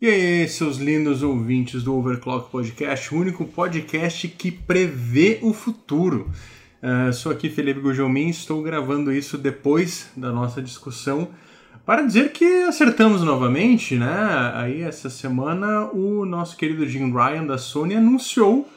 E aí, seus lindos ouvintes do Overclock Podcast, o único podcast que prevê o futuro. Uh, sou aqui Felipe Gujomin, estou gravando isso depois da nossa discussão para dizer que acertamos novamente, né? Aí essa semana o nosso querido Jim Ryan da Sony anunciou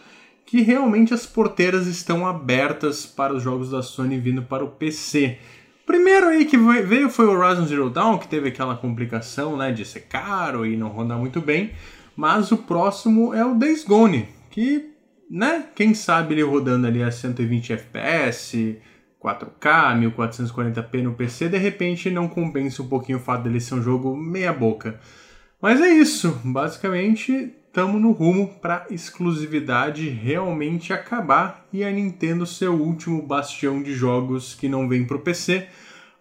que realmente as porteiras estão abertas para os jogos da Sony vindo para o PC. Primeiro aí que veio foi o Horizon Zero Dawn, que teve aquela complicação, né, de ser caro e não rodar muito bem, mas o próximo é o Days Gone, que, né, quem sabe ele rodando ali a 120 FPS, 4K, 1440p no PC, de repente não compensa um pouquinho o fato dele ser um jogo meia boca. Mas é isso, basicamente estamos no rumo para exclusividade realmente acabar e a Nintendo ser o último bastião de jogos que não vem para o PC,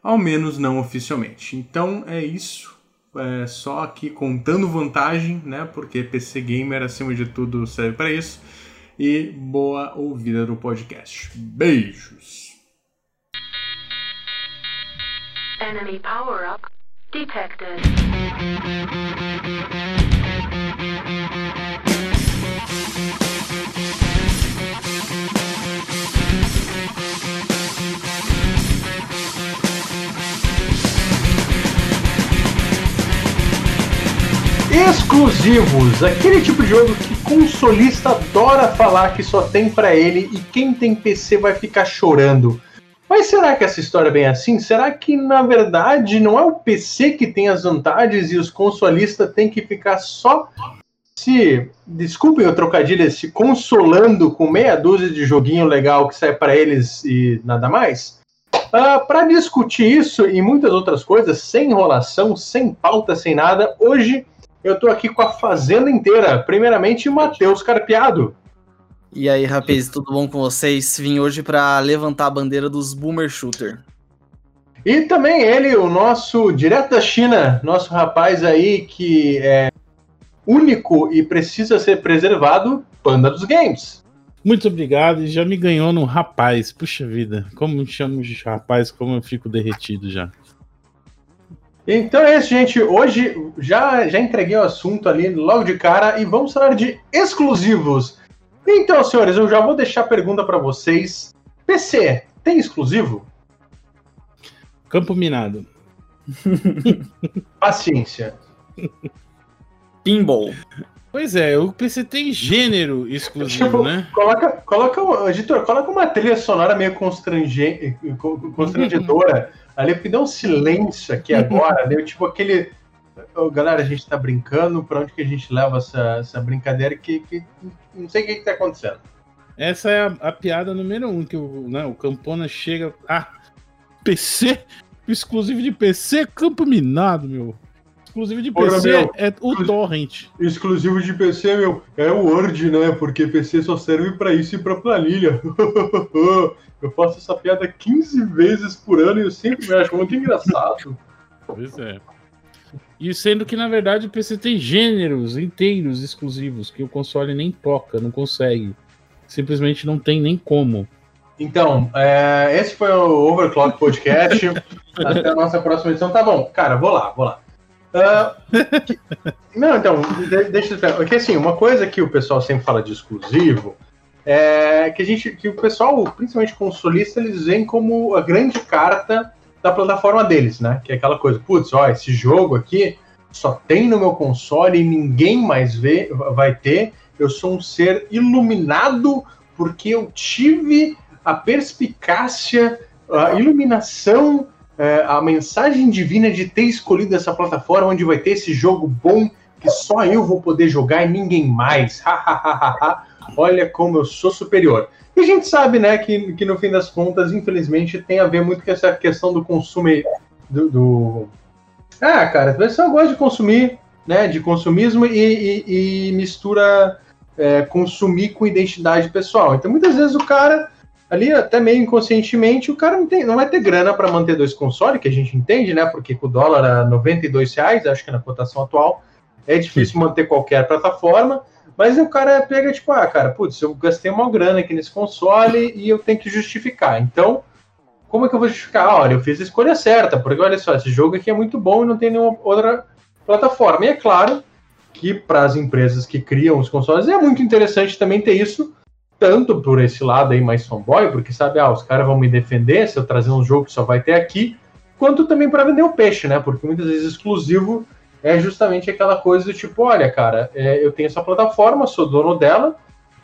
ao menos não oficialmente. Então é isso, é só aqui contando vantagem, né? Porque PC Gamer acima de tudo serve para isso. E boa ouvida do podcast. Beijos! Enemy power up detected. Exclusivos, aquele tipo de jogo que consolista adora falar que só tem para ele e quem tem PC vai ficar chorando. Mas será que essa história é bem assim? Será que na verdade não é o PC que tem as vantagens e os consolistas têm que ficar só se, desculpem o trocadilho, se consolando com meia dúzia de joguinho legal que sai para eles e nada mais? Uh, ah, para discutir isso e muitas outras coisas, sem enrolação, sem pauta, sem nada, hoje eu estou aqui com a fazenda inteira. Primeiramente, Matheus Carpeado. E aí, rapaz, tudo bom com vocês? Vim hoje para levantar a bandeira dos Boomer Shooter. E também ele, o nosso direto da China, nosso rapaz aí que é único e precisa ser preservado, Panda dos Games. Muito obrigado, e já me ganhou no rapaz. Puxa vida, como me chamo de rapaz, como eu fico derretido já. Então é isso, gente. Hoje já, já entreguei o assunto ali logo de cara e vamos falar de exclusivos. Então, senhores, eu já vou deixar a pergunta para vocês. PC, tem exclusivo? Campo Minado. Paciência. Pinball. Pois é, o PC tem gênero exclusivo, tipo, né? Coloca, coloca, editor, coloca uma trilha sonora meio constrange, constrangedora ali, porque deu um silêncio aqui agora, né? Tipo aquele oh, galera, a gente tá brincando, pra onde que a gente leva essa, essa brincadeira que, que não sei o que, que tá acontecendo. Essa é a, a piada número um, que o, né, o Campona chega. Ah, PC? Exclusivo de PC, campo minado, meu. Exclusivo de Porra, PC meu, é o Torrent. Exclusivo de PC, meu, é o Word, né? Porque PC só serve para isso e pra planilha. eu faço essa piada 15 vezes por ano e eu sempre me acho muito engraçado. Pois é. E sendo que, na verdade, o PC tem gêneros inteiros exclusivos que o console nem toca, não consegue. Simplesmente não tem nem como. Então, é, esse foi o Overclock Podcast. Até a nossa próxima edição. Tá bom, cara, vou lá, vou lá. Que, não, então, deixa eu Porque assim, uma coisa que o pessoal sempre fala de exclusivo é que a gente, que o pessoal, principalmente consolista, eles veem como a grande carta da plataforma deles, né? Que é aquela coisa, putz, ó, esse jogo aqui só tem no meu console e ninguém mais vê, vai ter. Eu sou um ser iluminado porque eu tive a perspicácia, a iluminação, é, a mensagem divina de ter escolhido essa plataforma onde vai ter esse jogo bom que só eu vou poder jogar e ninguém mais. Olha como eu sou superior. E a gente sabe, né, que, que no fim das contas, infelizmente, tem a ver muito com essa questão do consumo do, do... Ah, cara, o pessoal gosta de consumir, né, de consumismo e, e, e mistura é, consumir com identidade pessoal. Então, muitas vezes o cara, ali até meio inconscientemente, o cara não, tem, não vai ter grana para manter dois consoles, que a gente entende, né, porque com o dólar a 92 reais, acho que na cotação atual, é difícil manter qualquer plataforma. Mas o cara pega, tipo, ah, cara, putz, eu gastei uma grana aqui nesse console e eu tenho que justificar. Então, como é que eu vou justificar? Ah, olha, eu fiz a escolha certa, porque olha só, esse jogo aqui é muito bom e não tem nenhuma outra plataforma. E é claro que para as empresas que criam os consoles é muito interessante também ter isso, tanto por esse lado aí mais fanboy, porque sabe, ah, os caras vão me defender se eu trazer um jogo que só vai ter aqui, quanto também para vender o peixe, né? Porque muitas vezes exclusivo é justamente aquela coisa do tipo, olha, cara, é, eu tenho essa plataforma, sou dono dela,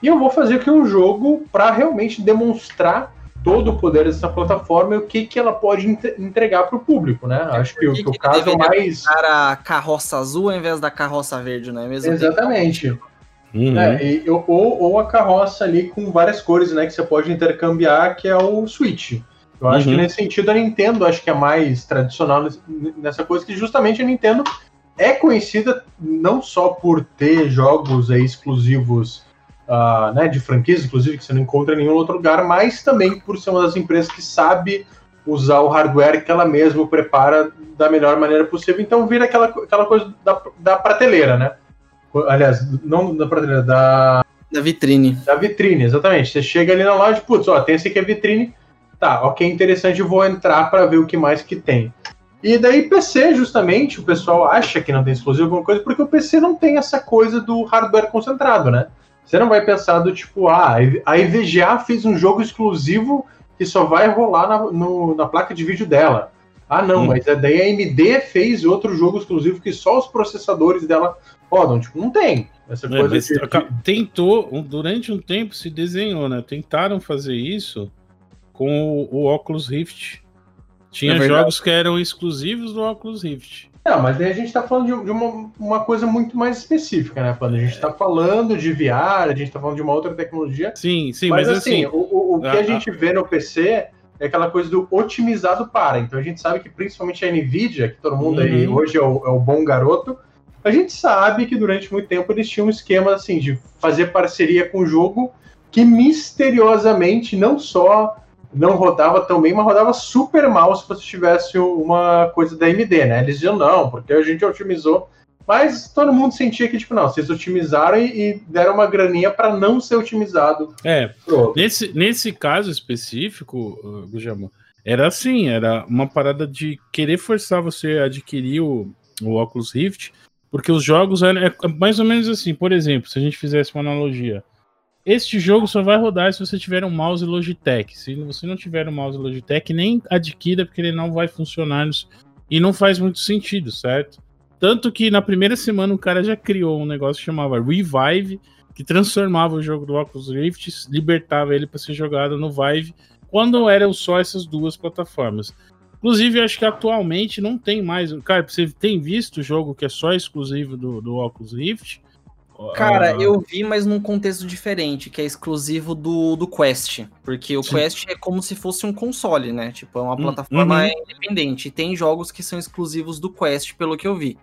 e eu vou fazer aqui um jogo para realmente demonstrar todo o poder dessa plataforma e o que, que ela pode entregar para o público, né? É Acho que, que, que o caso é mais. a carroça azul ao invés da carroça verde, não é mesmo? Exatamente. Uhum. É, e, ou, ou a carroça ali com várias cores, né? Que você pode intercambiar, que é o Switch. Eu acho uhum. que nesse sentido a Nintendo acho que é mais tradicional nessa coisa que justamente a Nintendo é conhecida não só por ter jogos aí exclusivos uh, né, de franquias, inclusive, que você não encontra em nenhum outro lugar, mas também por ser uma das empresas que sabe usar o hardware que ela mesma prepara da melhor maneira possível. Então vira aquela, aquela coisa da, da prateleira, né? Aliás, não da prateleira, da. Da vitrine. Da vitrine, exatamente. Você chega ali na loja, putz, ó, tem esse aqui é vitrine. Tá, ok, interessante, vou entrar para ver o que mais que tem. E daí PC, justamente, o pessoal acha que não tem exclusivo alguma coisa, porque o PC não tem essa coisa do hardware concentrado, né? Você não vai pensar do tipo, ah, a IVGA fez um jogo exclusivo que só vai rolar na, no, na placa de vídeo dela. Ah, não, hum. mas daí a AMD fez outro jogo exclusivo que só os processadores dela rodam. Tipo, não tem. Essa é, coisa de... Tentou, durante um tempo se desenhou, né? Tentaram fazer isso com o, o Oculus Rift. Tinha é jogos que eram exclusivos do Oculus Rift. Não, mas aí a gente está falando de, de, uma, uma coisa muito mais específica, né, Quando A gente está falando de VR, a gente está falando de uma outra tecnologia. Sim, sim, mas, mas assim, assim, o, o, que a, a gente vê no PC é aquela coisa do otimizado para. Então a gente sabe que principalmente a Nvidia, que todo mundo uhum. aí hoje é o, é o, bom garoto, a gente sabe que durante muito tempo eles tinham um esquema assim de fazer parceria com o jogo que misteriosamente não só não rodava tão bem, mas rodava super mal se você tivesse uma coisa da AMD, né? Eles diziam não, porque a gente otimizou. Mas todo mundo sentia que, tipo, não, vocês otimizaram e, e deram uma graninha para não ser otimizado. É, nesse, nesse caso específico, Gujamo, era assim, era uma parada de querer forçar você a adquirir o, o Oculus Rift, porque os jogos eram é mais ou menos assim, por exemplo, se a gente fizesse uma analogia, este jogo só vai rodar se você tiver um mouse Logitech. Se você não tiver um mouse Logitech, nem adquira, porque ele não vai funcionar. E não faz muito sentido, certo? Tanto que na primeira semana o cara já criou um negócio que chamava Revive, que transformava o jogo do Oculus Rift, libertava ele para ser jogado no Vive, quando eram só essas duas plataformas. Inclusive, acho que atualmente não tem mais. Cara, você tem visto o jogo que é só exclusivo do, do Oculus Rift? Cara, eu vi, mas num contexto diferente, que é exclusivo do, do Quest. Porque o Sim. Quest é como se fosse um console, né? Tipo, é uma hum, plataforma uhum. independente. E tem jogos que são exclusivos do Quest, pelo que eu vi.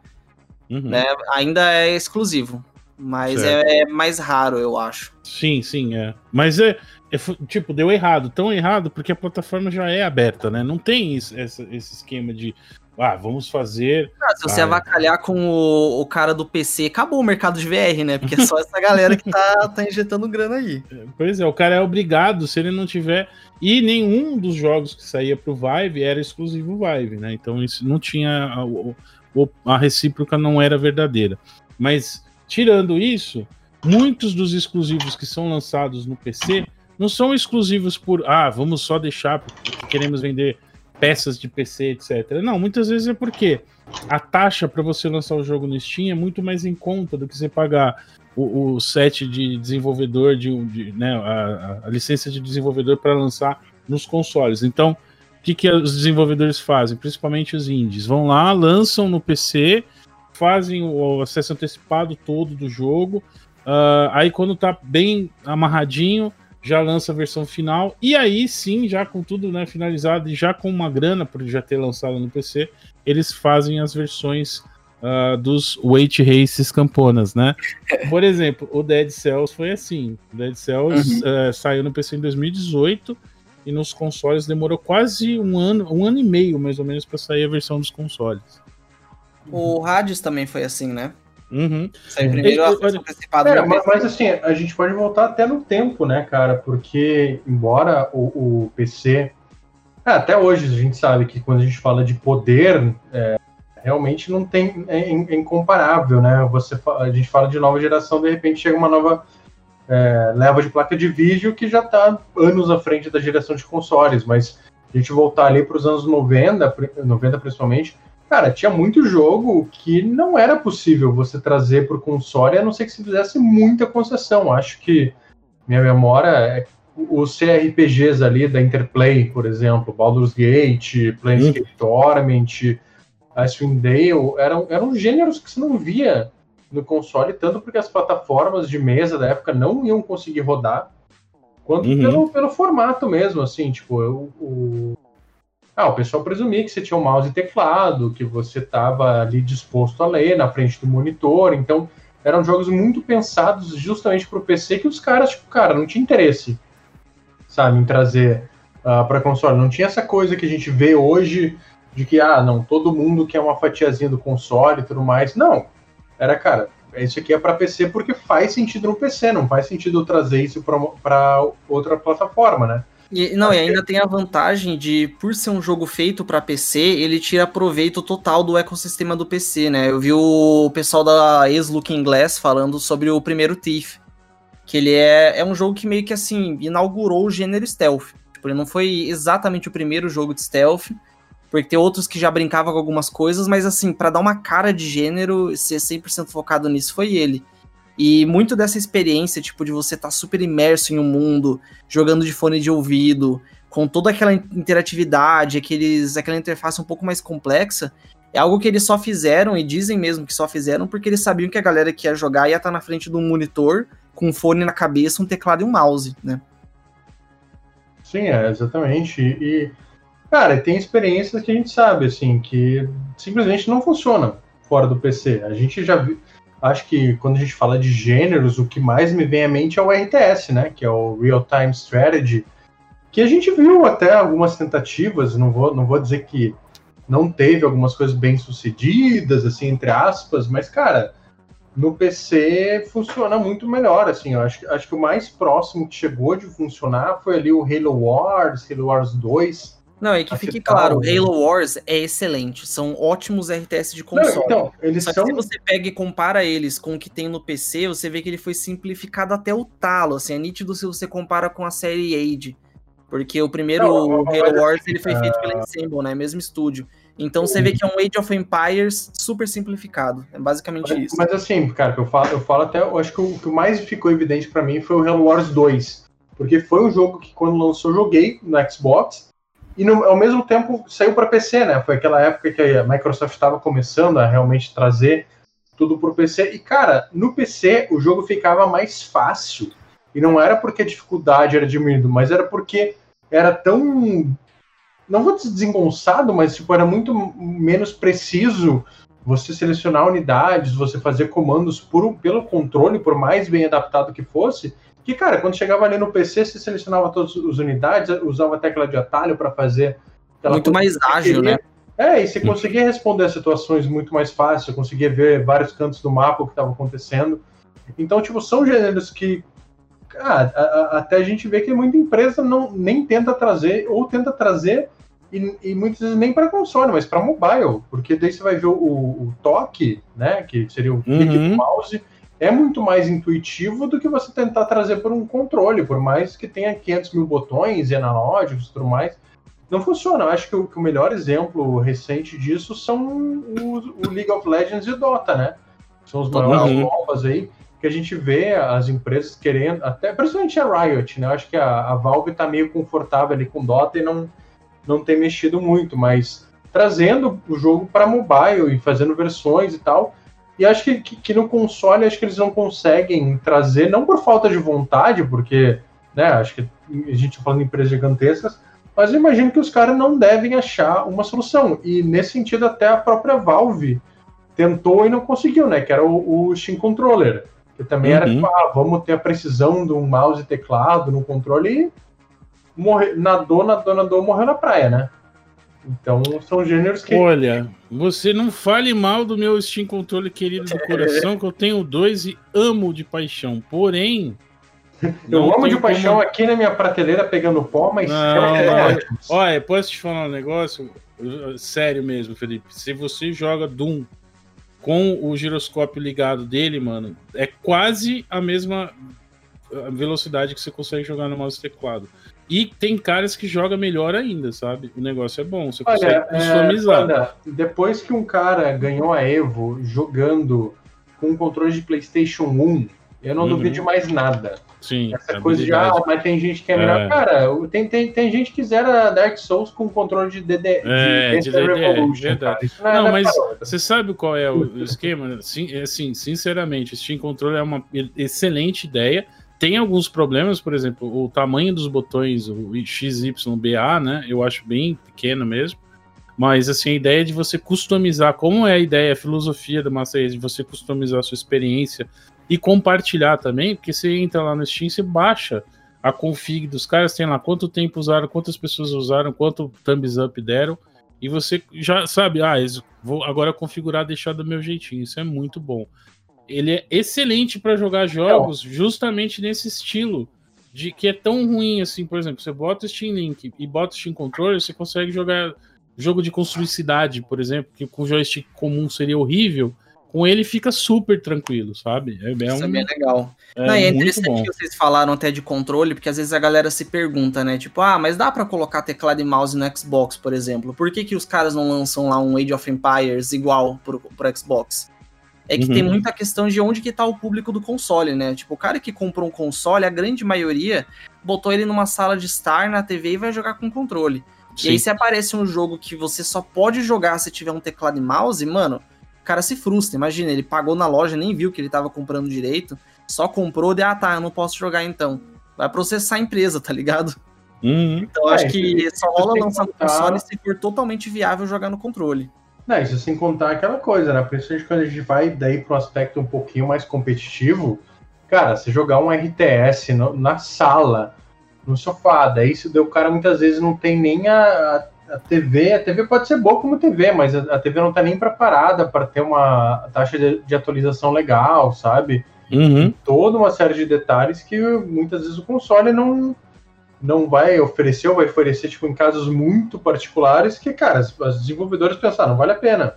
Uhum. Né? Ainda é exclusivo. Mas é, é, mais raro, eu acho. Sim, sim, é. Mas é, é, tipo, deu errado. Tão errado porque a plataforma já é aberta, né? Não tem isso, esse, esse esquema de ah, vamos fazer. Ah, se você ah, avacalhar com o, o, cara do PC, acabou o mercado de VR, né? Porque é só essa galera que tá, tá injetando grana aí. Pois é, o cara é obrigado, se ele não tiver. E nenhum dos jogos que saía pro Vive era exclusivo Vive, né? Então isso não tinha. A, a recíproca não era verdadeira. Mas, tirando isso, muitos dos exclusivos que são lançados no PC não são exclusivos por. Ah, vamos só deixar porque queremos vender peças de PC, etc. Não, muitas vezes é porque a taxa para você lançar o jogo no Steam é muito mais em conta do que você pagar o, o set de desenvolvedor, de, de né, a, a, licença de desenvolvedor para lançar nos consoles. Então, o que, que os desenvolvedores fazem? Principalmente os indies. Vão lá, lançam no PC, fazem o acesso antecipado todo do jogo. Uh, aí, quando tá bem amarradinho, já lança a versão final, e aí sim, já com tudo né, finalizado e já com uma grana por já ter lançado no PC, eles fazem as versões uh, dos Weight Races camponas, né? Por exemplo, o Dead Cells foi assim. O Dead Cells uhum. uh, saiu no PC em 2018 e nos consoles demorou quase um ano, um ano e meio mais ou menos para sair a versão dos consoles. O Hades também foi assim, né? Uhum. primeiro é, mas, mas, assim, a gente pode voltar até no tempo, né, cara? Porque, embora o, o PC. É, até hoje a gente sabe que quando a gente fala de poder, é, realmente não tem é, é incomparável, né? Você a gente fala de nova geração, de repente chega uma nova é, leva de placa de vídeo que já está anos à frente da geração de consoles, mas a gente voltar ali para os anos 90, 90 principalmente, cara, tinha muito jogo que não era possível você trazer para o console, a não ser que se fizesse muita concessão. Acho que minha memória é os CRPGs ali da Interplay, por exemplo, Baldur's Gate, Planescape hum. Torment, Icewind Dale, eram, eram gêneros que você não via no console, tanto porque as plataformas de mesa da época não iam conseguir rodar, quanto uhum. pelo, pelo formato mesmo, assim, tipo, o, o, ah, o pessoal presumia que você tinha um mouse e teclado, que você estava ali disposto a ler na frente do monitor, então eram jogos muito pensados justamente para o PC que os caras, tipo, cara, não tinha interesse, sabe, em trazer uh, ah, para console. Não tinha essa coisa que a gente vê hoje de que, ah, não, todo mundo quer uma fatiazinha do console e tudo mais. Não, era, cara, isso aqui é para PC porque faz sentido no PC, não faz sentido trazer isso para outra plataforma, né? E, não, e ainda tem a vantagem de, por ser um jogo feito para PC, ele tira proveito total do ecossistema do PC, né? Eu vi o pessoal da ex-Looking Glass falando sobre o primeiro Thief, que ele é, é um jogo que meio que assim inaugurou o gênero stealth. Tipo, ele não foi exatamente o primeiro jogo de stealth, porque tem outros que já brincavam com algumas coisas, mas assim, para dar uma cara de gênero, ser 100% focado nisso foi ele. E muito dessa experiência, tipo, de você estar tá super imerso em um mundo, jogando de fone de ouvido, com toda aquela interatividade, aqueles, aquela interface um pouco mais complexa, é algo que eles só fizeram, e dizem mesmo que só fizeram, porque eles sabiam que a galera que ia jogar ia estar tá na frente de um monitor, com um fone na cabeça, um teclado e um mouse, né? Sim, é, exatamente. E Cara, tem experiências que a gente sabe, assim, que simplesmente não funcionam fora do PC. A gente já viu. Acho que quando a gente fala de gêneros, o que mais me vem à mente é o RTS, né? Que é o Real Time Strategy. Que a gente viu até algumas tentativas, não vou, não vou dizer que não teve algumas coisas bem sucedidas, assim, entre aspas, mas, cara, no PC funciona muito melhor, assim, eu acho, acho que o mais próximo que chegou de funcionar foi ali o Halo Wars, Halo Wars 2, não, e que fique claro, Halo Wars é excelente, são ótimos RTS de console. Não, então, eles Só são... que se você pega e compara eles com o que tem no PC, você vê que ele foi simplificado até o talo, assim, é nítido se você compara com a série Age, porque o primeiro não, Halo Wars ele foi feito pela ah. Ensemble, né, mesmo estúdio. Então você vê que é um Age of Empires super simplificado, é basicamente mas, isso. Mas assim, cara, eu falo, eu falo até, eu acho que o, que mais ficou evidente para mim foi o Halo Wars 2, porque foi um jogo que quando lançou eu joguei no Xbox, e no, ao mesmo tempo saiu para PC, né? Foi aquela época que a Microsoft estava começando a realmente trazer tudo para o PC. E, cara, no PC o jogo ficava mais fácil. E não era porque a dificuldade era diminuída, mas era porque era tão. Não vou dizer desengonçado, mas tipo, era muito menos preciso você selecionar unidades, você fazer comandos por, pelo controle, por mais bem adaptado que fosse, que, cara, quando chegava ali no PC, você selecionava todas as unidades, usava a tecla de atalho para fazer. Muito mais ágil, né? É, e você conseguia responder as situações muito mais fácil, conseguia ver vários cantos do mapa o que estava acontecendo. Então, tipo, são gêneros que ah, a, a, até a gente vê que muita empresa não nem tenta trazer, ou tenta trazer, e, e muitas vezes nem para console, mas para mobile, porque daí você vai ver o, o toque, né, que seria o clique uhum. do mouse, é muito mais intuitivo do que você tentar trazer por um controle, por mais que tenha 500 mil botões e analógicos e tudo mais. Não funciona. Eu acho que o, que o melhor exemplo recente disso são o, o, League of Legends e o Dota, né? São os maiores novas aí, que a gente vê as empresas querendo, até principalmente a Riot, né? Eu acho que a, a Valve está meio confortável ali com Dota e não, não tem mexido muito, mas trazendo o jogo para mobile e fazendo versões e tal, e acho que, que, que, no console acho que eles não conseguem trazer, não por falta de vontade, porque, né, acho que a gente tá falando de empresas gigantescas, mas eu imagino que os caras não devem achar uma solução. E nesse sentido, até a própria Valve tentou e não conseguiu, né? Que era o, o Steam Controller. Que também uhum. era tipo, ah, vamos ter a precisão de um mouse e teclado no controle e morre, nadou, nadou, nadou, morreu na praia, né? Então são gêneros que. Olha, você não fale mal do meu Steam Controle querido do coração, que eu tenho dois e amo de paixão. Porém. Eu amo de paixão como... aqui na minha prateleira pegando pó, mas. Não, é, Olha, posso te falar um negócio? sério mesmo, Felipe, se você joga Doom com o giroscópio ligado dele, mano, é quase a mesma velocidade que você consegue jogar no mouse teclado. E tem caras que jogam melhor ainda, sabe? O negócio é bom, você consegue Olha, customizar. É, depois que um cara ganhou a Evo jogando com um controle de PlayStation 1, eu não uhum. duvido de mais nada. Sim. Essa coisa de, ah, mas tem gente que é melhor. É. Cara, tem, tem, tem gente que zera Dark Souls com controle de DD. É, de, de DD, Revolution, não, não, não mas você sabe qual é o, esquema? Sim, é assim, sinceramente, Steam Control é uma excelente ideia. Tem alguns problemas, por exemplo, o tamanho dos botões, o XYBA, né? Eu acho bem pequeno mesmo. Mas assim, a ideia de você customizar, como é a ideia, a filosofia da Master de você customizar a sua experiência e compartilhar também, porque você entra lá no Steam, você baixa a config dos caras, tem lá quanto tempo usaram, quantas pessoas usaram, quanto thumbs up deram, e você já sabe, ah, vou agora configurar, deixar do meu jeitinho. Isso é muito bom. Ele é excelente para jogar jogos justamente nesse estilo de que é tão ruim assim, por exemplo, você bota o Steam Link e bota o Steam Controller, você consegue jogar jogo de construir cidade, por exemplo, que com joystick comum seria horrível com ele fica super tranquilo, sabe? É, é Isso um, é bem legal. É, Não, é interessante que vocês falaram até de controle, porque às vezes a galera se pergunta, né? Tipo, ah, mas dá para colocar teclado e mouse no Xbox, por exemplo. Por que, que os caras não lançam lá um Age of Empires igual pro, pro Xbox? É que uhum. tem muita questão de onde que tá o público do console, né? Tipo, o cara que comprou um console, a grande maioria botou ele numa sala de estar na TV e vai jogar com controle. Sim. E aí se aparece um jogo que você só pode jogar se tiver um teclado e mouse, mano, cara se frustra. Imagina, ele pagou na loja, nem viu que ele tava comprando direito, só comprou de, ah tá, eu não posso jogar então. Vai processar a empresa, tá ligado? Uhum. Então é, acho que só rola lançar no console se for totalmente viável jogar no controle. Não, isso sem contar aquela coisa, né? Principalmente quando a gente vai daí pro aspecto um pouquinho mais competitivo, cara, se jogar um RTS no, na sala, no sofá, daí se o cara muitas vezes não tem nem a, a TV, a TV pode ser boa como TV, mas a, a TV não está nem preparada para ter uma taxa de, de atualização legal, sabe? Uhum. Toda uma série de detalhes que muitas vezes o console não, não vai oferecer, ou vai oferecer tipo, em casos muito particulares que, cara, os desenvolvedores pensaram, vale a pena.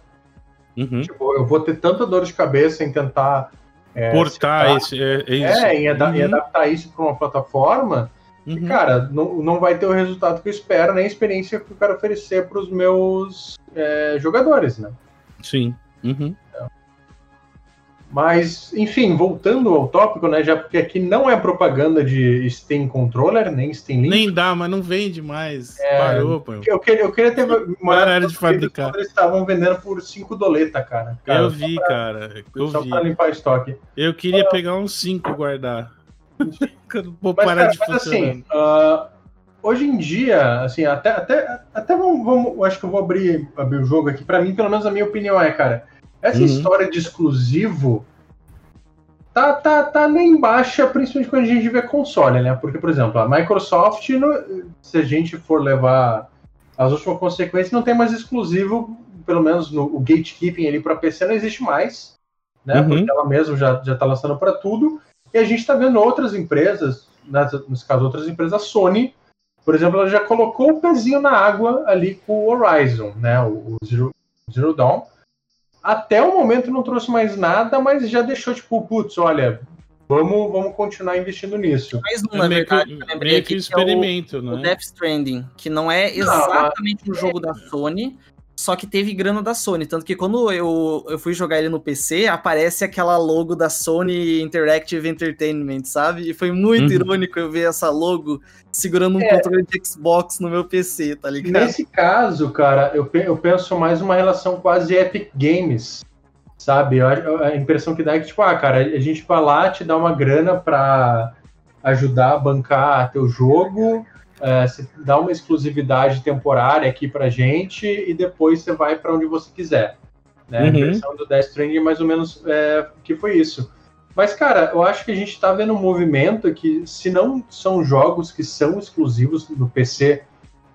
Uhum. Tipo, eu vou ter tanta dor de cabeça em tentar. É, Portar esse, é, é, isso. É, em, ada uhum. adaptar isso para uma plataforma Uhum. E, cara, não, não vai ter o resultado que eu espero, nem a experiência que eu quero oferecer para os meus é, jogadores, né? Sim. Uhum. Mas, enfim, voltando ao tópico, né? Já porque aqui não é propaganda de Steam Controller, nem Steam Link. Nem dá, mas não vende mais. É, Parou, pô. Eu queria, eu queria ter morado de fabricar. Eles estavam vendendo por 5 doleta, cara. cara. Eu vi, pra, cara. Eu só vi. pra limpar estoque. Eu queria pegar uns 5 e guardar. Vou mas, parar cara, de mas, assim, uh, hoje em dia, assim, até, até, até vamos, vamos, acho que eu vou abrir, abrir o jogo aqui. Para mim, pelo menos a minha opinião é, cara, essa uhum. história de exclusivo tá, tá, tá nem baixa, principalmente quando a gente vê console, né? Porque, por exemplo, a Microsoft, se a gente for levar as últimas consequências, não tem mais exclusivo, pelo menos no o gatekeeping ali para PC não existe mais, né? Uhum. Porque ela mesma já, já tá lançando para tudo. E a gente está vendo outras empresas, nesse caso, outras empresas, a Sony, por exemplo, ela já colocou o pezinho na água ali com o Horizon, né? O, Zero, Zero Dawn. Até o momento não trouxe mais nada, mas já deixou, tipo, putz, olha, vamos, vamos continuar investindo nisso. Mais um, é na verdade, que, meio que, experimento, é o, né? O Death Stranding, que não é exatamente o um jogo da Sony, só que teve grana da Sony. Tanto que quando eu, eu fui jogar ele no PC, aparece aquela logo da Sony Interactive Entertainment, sabe? E foi muito uhum. irônico eu ver essa logo segurando um é. controle de Xbox no meu PC, tá ligado? Nesse caso, cara, eu, eu penso mais uma relação quase Epic Games, sabe? A impressão que dá é que, tipo, ah, cara, a gente vai lá te dá uma grana pra ajudar a bancar teu jogo é, você dá uma exclusividade temporária aqui pra gente e depois você vai para onde você quiser. Né? Uhum. A versão do Death Stranding mais ou menos é, que foi isso. Mas, cara, eu acho que a gente está vendo um movimento que, se não são jogos que são exclusivos no PC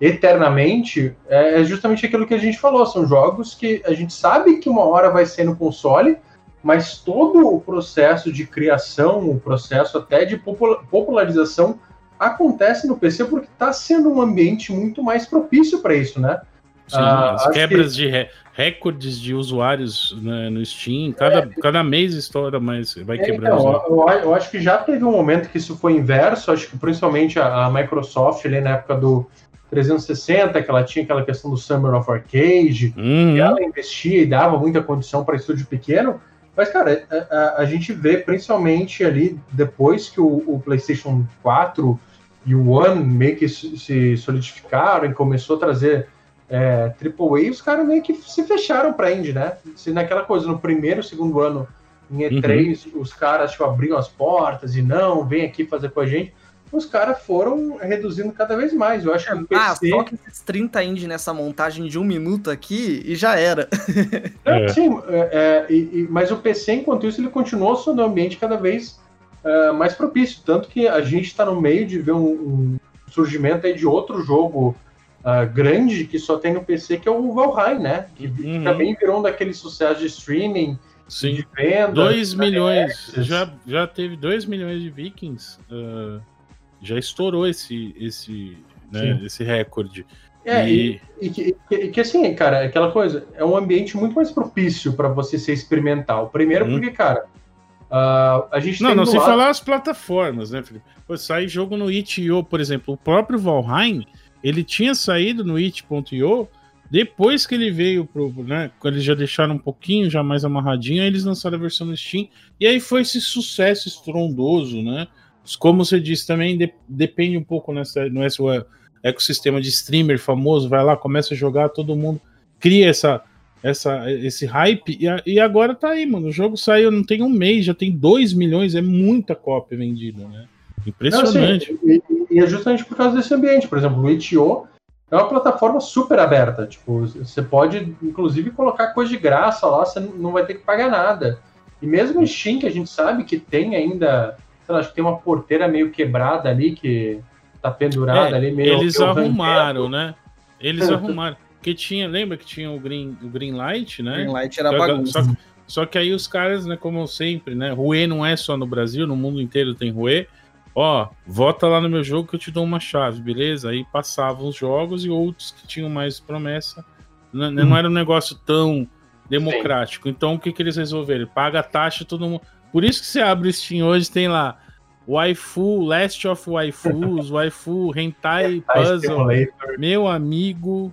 eternamente, é, é justamente aquilo que a gente falou. São jogos que a gente sabe que uma hora vai ser no console, mas todo o processo de criação, o processo até de popularização acontece no PC porque está sendo um ambiente muito mais propício para isso, né? Sim, ah, as quebras que... de re recordes de usuários né, no Steam, cada, é, cada mês estoura, mas vai é, quebrando. Então, eu, eu, acho que já teve um momento que isso foi inverso, acho que principalmente a, a Microsoft ali na época do 360, que ela tinha aquela questão do Summer of Arcade, uhum. que ela investia e dava muita condição para estúdio pequeno. Mas, cara, a, a, a, gente vê principalmente ali depois que o, o, PlayStation 4 e o One meio que se solidificaram e começou a trazer é, AAA, os caras meio que se fecharam para indie, né? Se naquela coisa, no primeiro, segundo ano em E3, uhum. os caras tipo, abriam as portas e não, vem aqui fazer com a gente os caras foram reduzindo cada vez mais. Eu acho que o PC... Ah, só que esses 30 indie nessa montagem de um minuto aqui e já era. É, sim, é, é, e, mas o PC, enquanto isso, ele continuou sendo um ambiente cada vez é, mais propício. Tanto que a gente está no meio de ver um, um surgimento aí de outro jogo uh, grande que só tem no PC, que é o Valheim, né? Que, uhum. também virou um daqueles sucessos de streaming. Sim. De venda. 2 milhões. Já, já teve 2 milhões de vikings. Uh já estourou esse, esse, né, esse recorde. É, e... E, e, que, e, que, assim, cara, aquela coisa, é um ambiente muito mais propício para você ser experimental. Primeiro hum. porque, cara, uh, a gente Não, não, se lado... falar as plataformas, né, Felipe? Pô, sai jogo no itch.io, por exemplo, o próprio Valheim, ele tinha saído no itch.io depois que ele veio pro, né, quando eles já deixaram um pouquinho já mais amarradinho, aí eles lançaram a versão no Steam, e aí foi esse sucesso estrondoso, né? Como você disse também, de, depende um pouco nessa, no ecossistema de streamer famoso, vai lá, começa a jogar, todo mundo cria essa, essa, esse hype, e, e agora tá aí, mano. O jogo saiu, não tem um mês, já tem 2 milhões, é muita cópia vendida, né? Impressionante. Não, assim, e, e, é justamente por causa desse ambiente. Por exemplo, o itch.io é uma plataforma super aberta. Tipo, você pode, inclusive, colocar coisa de graça lá, você não vai ter que pagar nada. E mesmo o Steam, que a gente sabe que tem ainda lá, acho que tem uma porteira meio quebrada ali que tá pendurada é, ali meio. Eles arrumaram, né? Eles arrumaram. Porque tinha, lembra que tinha o Green, o green Light, né? Green Light era bagunça. Só, só, que aí os caras, né, como sempre, né? Rue não é só no Brasil, no mundo inteiro tem Rue. Ó, vota lá no meu jogo que eu te dou uma chave, beleza? Aí passavam os jogos e outros que tinham mais promessa. Não, hum. não era um negócio tão democrático. Sim. Então o que, que eles resolveram? Paga a taxa todo mundo. Por isso que você abre o Steam hoje, tem lá Waifu, Last of Waifus, Waifu, Hentai Puzzle, meu amigo.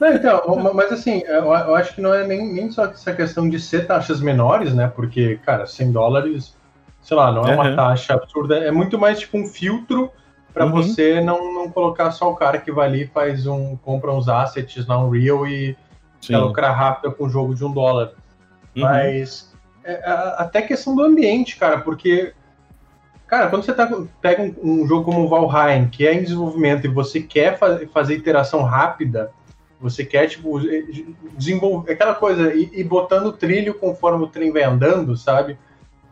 Não, então, mas assim, eu, acho que não é nem, nem só essa questão de ser taxas menores, né? Porque, cara, 100 dólares, sei lá, não é uma uhum. taxa absurda, é muito mais tipo um filtro para uhum. você não, não colocar só o cara que vai ali faz um compra uns assets na Unreal e lucrar rápido com um jogo de um dólar. Uhum. Mas é, até questão do ambiente, cara, porque, cara, quando você tá, pega um, um, jogo como o Valheim, que é em desenvolvimento, e você quer fa fazer interação rápida, você quer, tipo, desenvolver aquela coisa, e, e botando trilho conforme o trem vai andando, sabe?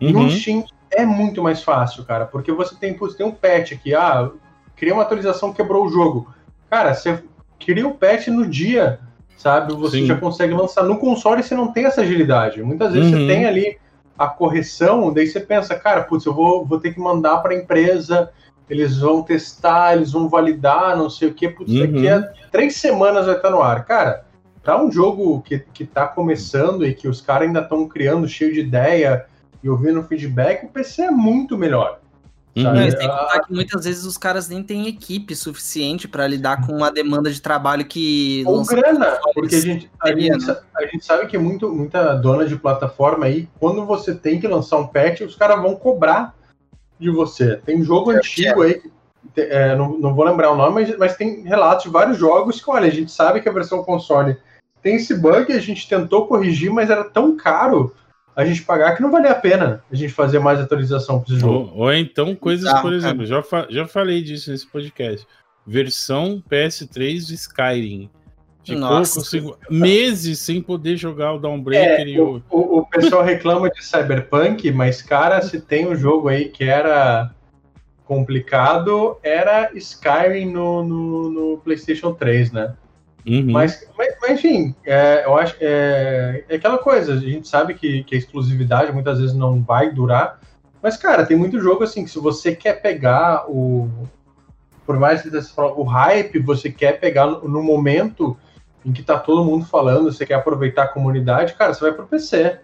Uhum. No Steam é muito mais fácil, cara, porque você tem, putz, tem um patch aqui, ah, cria uma atualização, quebrou o jogo. Cara, você cria o patch no dia sabe? Você Sim. já consegue lançar no console e você não tem essa agilidade. Muitas vezes uhum. você tem ali a correção, daí você pensa, cara, putz, eu vou, vou ter que mandar para a empresa, eles vão testar, eles vão validar, não sei o que, putz, uhum. daqui a três semanas vai estar no ar. Cara, para um jogo que, que tá começando e que os caras ainda estão criando cheio de ideia e ouvindo feedback, o PC é muito melhor. Uhum. Mas tem que contar que muitas vezes os caras nem têm equipe suficiente para lidar com uma demanda de trabalho que. Ou grana, porque a gente, a, gente, a gente sabe que muito, muita dona de plataforma aí, quando você tem que lançar um patch, os caras vão cobrar de você. Tem jogo é, antigo é. aí, é, não, não vou lembrar o nome, mas, mas tem relatos de vários jogos que, olha, a gente sabe que a versão console tem esse bug, a gente tentou corrigir, mas era tão caro a gente pagar que não valia a pena a gente fazer mais atualização para esse jogo. Ou, ou então coisas, ah, por exemplo, já, fa já falei disso nesse podcast. Versão PS3 de Skyrim. Ficou Nossa. Consigo, meses sem poder jogar o Downbreaker é, e o... o... O pessoal reclama de Cyberpunk, mas, cara, se tem um jogo aí que era complicado, era Skyrim no, no, no PlayStation 3, né? Uhum. Mas, mas, mas, enfim, é, eu acho é, é, aquela coisa, a gente sabe que, que a exclusividade muitas vezes não vai durar, mas, cara, tem muito jogo assim que se você quer pegar o. Por mais que o hype, você quer pegar no, no momento, em que tá todo mundo falando, você quer aproveitar a comunidade, cara, você vai pro PC.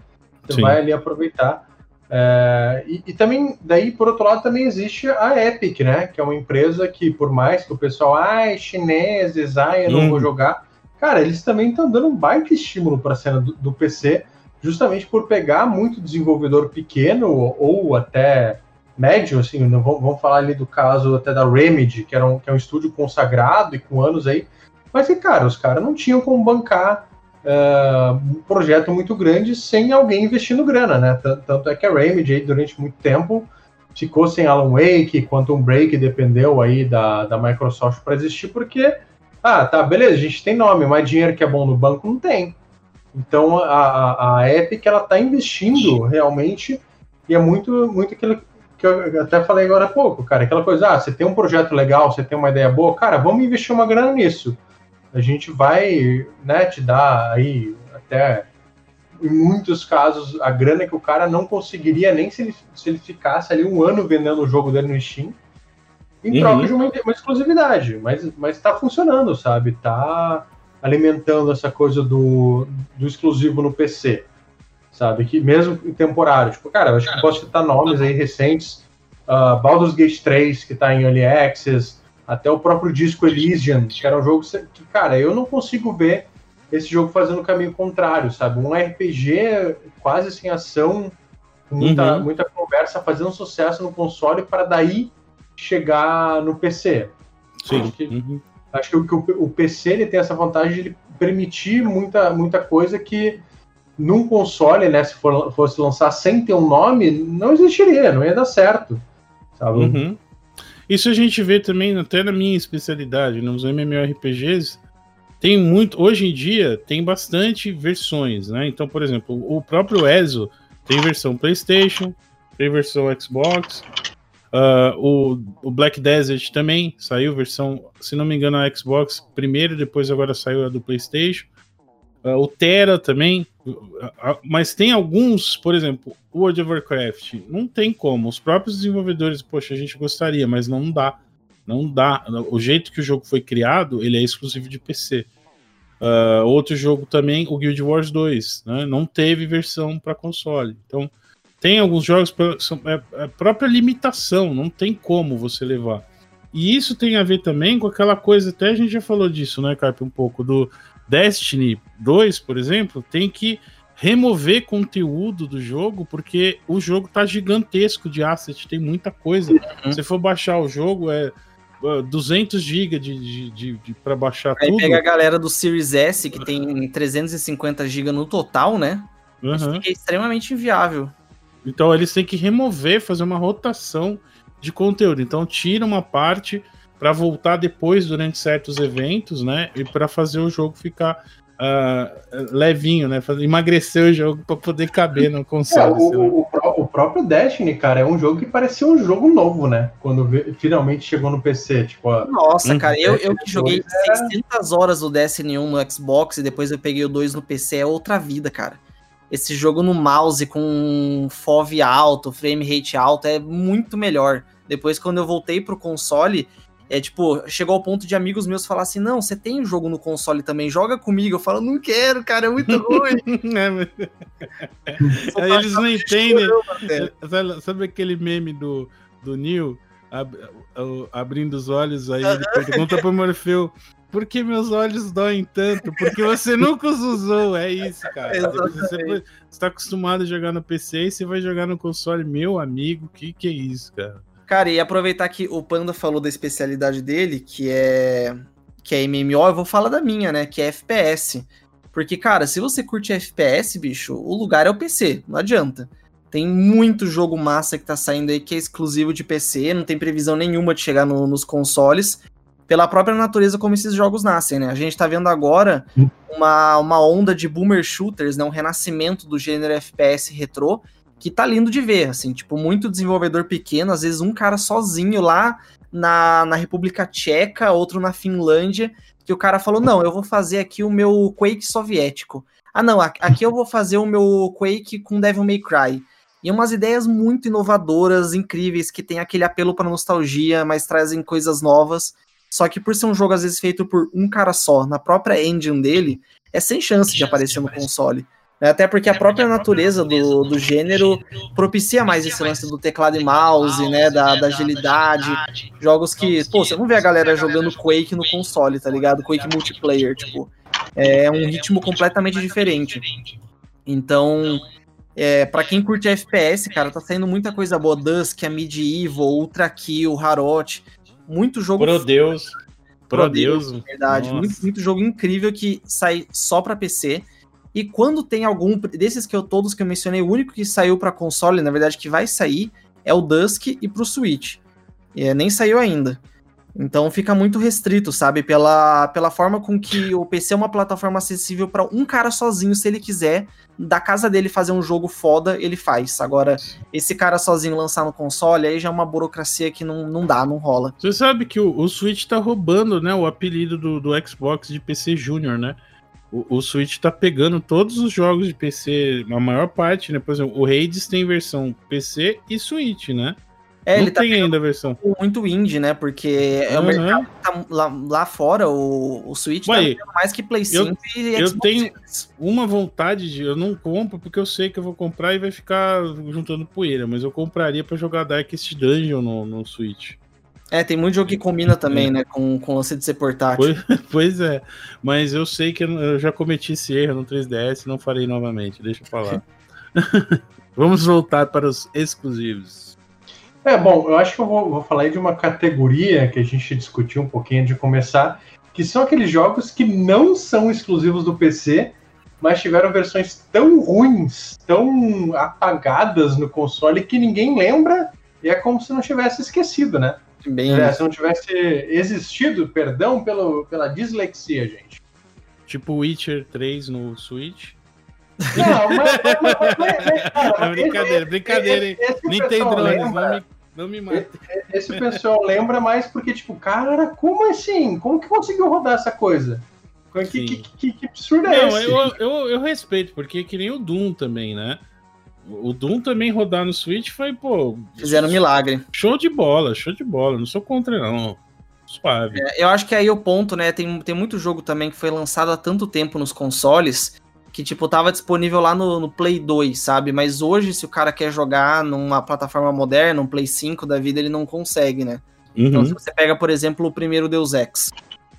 Você Sim. vai ali aproveitar. É, e, e, também, daí, por outro lado, também existe a Epic, né? Que é uma empresa que, por mais que o pessoal, ah, chineses, ah, eu não hum. vou jogar. Cara, eles também estão dando um baita estímulo para a cena do, do, PC, justamente por pegar muito desenvolvedor pequeno ou até médio, assim, vamos falar ali do caso até da Remedy, que, era um, que é um estúdio consagrado e com anos aí, mas que, cara, os caras não tinham como bancar uh, um projeto muito grande sem alguém investindo grana, né? Tanto é que a Remedy durante muito tempo ficou sem Alan Wake, Quantum Break dependeu aí da, da Microsoft para existir, porque, ah, tá, beleza, a gente tem nome, mas dinheiro que é bom no banco não tem. Então a, a Epic ela tá investindo realmente e é muito, muito aquilo que eu até falei agora há pouco, cara, aquela coisa, ah, você tem um projeto legal, você tem uma ideia boa, cara, vamos investir uma grana nisso a gente vai né, te dar aí até em muitos casos a grana que o cara não conseguiria nem se ele, se ele ficasse ali um ano vendendo o jogo dele no Steam em uhum. troca de uma, uma, exclusividade, mas mas está funcionando, sabe? Tá alimentando essa coisa do, do exclusivo no PC, sabe? Que mesmo temporário, tipo, cara, eu acho que posso citar nomes aí recentes, uh, Baldur's Gate 3 que está em Early Access, até o próprio disco Elysian, que era um jogo que, cara, eu não consigo ver esse jogo fazendo o caminho contrário, sabe? Um RPG quase sem ação, muita, uhum. muita conversa, fazendo sucesso no console para daí chegar no PC. Sim. Acho que, uhum. acho que, o, que o, o, PC ele tem essa vantagem de permitir muita, muita coisa que num console, né, se for, fosse lançar sem ter um nome, não existiria, não ia dar certo. Sabe? Uhum. Isso a gente vê também até na minha especialidade, nos MMORPGs, tem muito, hoje em dia tem bastante versões, né? Então, por exemplo, o próprio ESO tem versão PlayStation, tem versão Xbox, uh, o, o, Black Desert também saiu versão, se não me engano, a Xbox primeiro, depois agora saiu a do PlayStation. Uh, o Terra também, uh, mas tem alguns, por exemplo, World of Warcraft, não tem como. Os próprios desenvolvedores, poxa, a gente gostaria, mas não dá. Não dá. O jeito que o jogo foi criado, ele é exclusivo de PC. Uh, outro jogo também, o Guild Wars 2, né? não teve versão para console. Então, tem alguns jogos são é, é própria limitação, não tem como você levar. E isso tem a ver também com aquela coisa, até a gente já falou disso, né, Carpe, um pouco, do Destiny 2, por exemplo, tem que remover conteúdo do jogo, porque o jogo tá gigantesco de asset, tem muita coisa. Uhum. Se for baixar o jogo, é 200 GB de, de, de, de para baixar Aí tudo. Aí pega a galera do Series S, que tem 350 GB no total, né? Uhum. Isso fica extremamente inviável. Então eles têm que remover, fazer uma rotação de conteúdo. Então tira uma parte para voltar depois durante certos eventos, né? E para fazer o jogo ficar uh, levinho, né? Emagrecer o jogo para poder caber no console. É, o, o, o, próprio Destiny, cara, é um jogo que parecia um jogo novo, né? Quando finalmente chegou no PC. Tipo, Nossa, cara, eu, eu que joguei era... 600 horas do Destiny 1 no Xbox e depois eu peguei o 2 no PC, é outra vida, cara. Esse jogo no mouse com FOV alto, frame rate alto, é muito melhor. Depois, quando eu voltei pro console, é tipo, chegou ao ponto de amigos meus falar assim: não, você tem um jogo no console também, joga comigo. Eu falo, não quero, cara, é muito ruim. é, Aí eles não entendem. Sabe, sabe, aquele meme do, do Neil ab, abrindo os olhos aí? Ele pergunta pro Morfeu. Por que meus olhos doem tanto? Porque você nunca os usou, é isso, cara. Você está acostumado a jogar no PC e você vai jogar no console, meu amigo, que que é isso, cara? Cara, e aproveitar que o Panda falou da especialidade dele, que é que é MMO, eu vou falar da minha, né, que é FPS. Porque, cara, se você curte FPS, bicho, o lugar é o PC, não adianta. Tem muito jogo massa que tá saindo aí que é exclusivo de PC, não tem previsão nenhuma de chegar no, nos consoles, pela própria natureza como esses jogos nascem, né? A gente tá vendo agora uma, uma onda de boomer shooters, né? Um renascimento do gênero FPS retrô, que tá lindo de ver, assim, tipo, muito desenvolvedor pequeno, às vezes um cara sozinho lá na, na República Tcheca, outro na Finlândia, que o cara falou, não, eu vou fazer aqui o meu Quake soviético. Ah, não, aqui eu vou fazer o meu Quake com Devil May Cry. E umas ideias muito inovadoras, incríveis, que tem aquele apelo para nostalgia, mas trazem coisas novas. Só que por ser um jogo às vezes feito por um cara só, na própria engine dele, é sem chance de aparecer no console. Né? Até porque a própria natureza do, do gênero propicia mais esse lance do teclado e mouse, né? Da, da agilidade. Jogos que, pô, você não vê a galera jogando Quake no console, tá ligado? Quake multiplayer, tipo. É um ritmo completamente diferente. Então, é, para quem curte FPS, cara, tá saindo muita coisa boa. Dusk, a Medieval, Ultra Kill, Harot. Muito jogo. Pro Deus. Pro, Pro Deus. Deus. Verdade. Muito, muito jogo incrível que sai só pra PC. E quando tem algum desses que eu todos que eu mencionei, o único que saiu para console, na verdade que vai sair, é o Dusk e pro Switch. É, nem saiu ainda. Então fica muito restrito, sabe? Pela, pela forma com que o PC é uma plataforma acessível para um cara sozinho, se ele quiser, da casa dele fazer um jogo foda, ele faz. Agora, esse cara sozinho lançar no console, aí já é uma burocracia que não, não dá, não rola. Você sabe que o, o Switch tá roubando, né, o apelido do, do Xbox de PC Júnior, né? O, o Switch tá pegando todos os jogos de PC, a maior parte, né? Por exemplo, o Hades tem versão PC e Switch, né? É, Não ele tá tem ainda a versão. Muito indie, né? Porque é uhum. o mercado tá lá, lá fora, o, o Switch Ué, tá mais que Play 5 eu, e Xbox Eu tenho uma vontade de. Eu não compro porque eu sei que eu vou comprar e vai ficar juntando poeira, mas eu compraria para jogar Darkest Dungeon no, no Switch. É, tem muito jogo que combina também, é. né? Com, com o lance de ser portátil. Pois, pois, é. Mas eu sei que eu já cometi esse erro no 3DS e não farei novamente. Deixa eu falar. Vamos voltar para os exclusivos. É, bom, eu acho que eu vou, vou falar aí de uma categoria que a gente discutiu um pouquinho de começar, que são aqueles jogos que não são exclusivos do PC, mas tiveram versões tão ruins, tão apagadas no console que ninguém lembra e é como se não tivesse esquecido, né? Bem... É, se não tivesse existido, perdão pelo, pela dislexia, gente. Tipo Witcher 3 no Switch. Não, mas. mas, mas cara, é brincadeira, esse, brincadeira, hein? Nintendo não me, não me mata. Esse pessoal lembra mais porque, tipo, cara, como assim? Como que conseguiu rodar essa coisa? Que, que, que, que, absurdo é não, esse? Eu, eu, eu respeito, porque é que nem o Doom também, né? O Doom também rodar no Switch foi, pô. Fizeram um milagre. Show de bola, show de bola. Não sou contra, não. Suave. É, eu acho que aí o ponto, né? Tem, tem muito jogo também que foi lançado há tanto tempo nos consoles que, tipo, tava disponível lá no, no, Play 2, sabe? Mas hoje, se o cara quer jogar numa plataforma moderna, um Play 5 da vida, ele não consegue, né? Então, uhum. Então, se você pega, por exemplo, o primeiro Deus Ex,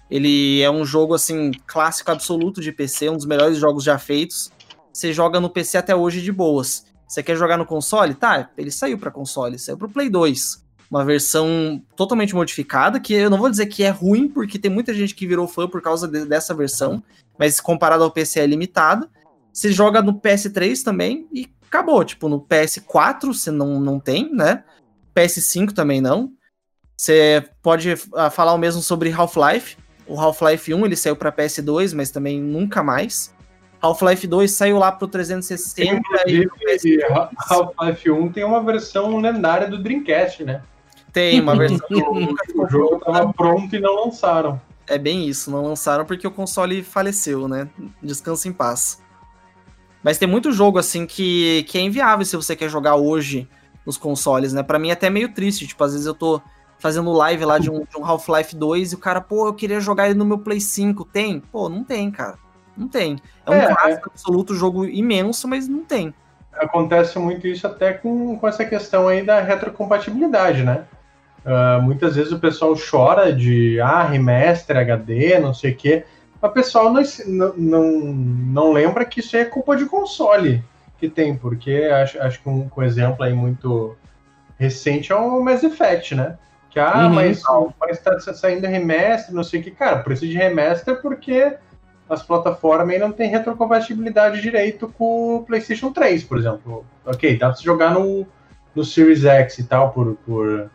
ele é um jogo, assim, clássico absoluto de PC, um dos melhores jogos já feitos. Você joga no PC até hoje de boas. Você quer jogar no console? Tá, ele saiu para console, saiu pro Play 2. Uma versão totalmente modificada, que eu não vou dizer que é ruim, porque tem muita gente que virou fã por causa de, dessa versão, mas comparado ao PC é limitada. Você joga no PS3 também e acabou. Tipo, no PS4 você não, não tem, né? PS5 também não. Você pode uh, falar o mesmo sobre Half-Life. O Half-Life 1 ele saiu para PS2, mas também nunca mais. Half-Life 2 saiu lá pro 360 e Half-Life 1 tem uma versão lendária do Dreamcast, né? Tem uma versão que nunca O jogo tava pronto e não lançaram. É bem isso, não lançaram porque o console faleceu, né? Descansa em paz. Mas tem muito jogo assim que, que é inviável se você quer jogar hoje nos consoles, né? Para mim é até meio triste, tipo, às vezes eu tô fazendo live lá de um, um Half-Life 2 e o cara, pô, eu queria jogar ele no meu Play 5. Tem? Pô, não tem, cara. Não tem. É um é, clássico é... absoluto, jogo imenso, mas não tem. Acontece muito isso até com, com essa questão aí da retrocompatibilidade, né? Uh, muitas vezes o pessoal chora de ah, remaster HD, não sei o quê. Mas o pessoal não, não, não lembra que isso é culpa de console que tem, porque acho, acho que um, um exemplo aí muito recente é o Mass Effect, né? Que, ah, uhum. mas, mas tá saindo remaster, não sei o que. Cara, precisa de remaster porque as plataformas não têm retrocompatibilidade direito com o PlayStation 3, por exemplo. Ok, dá pra você jogar no, no Series X e tal por, por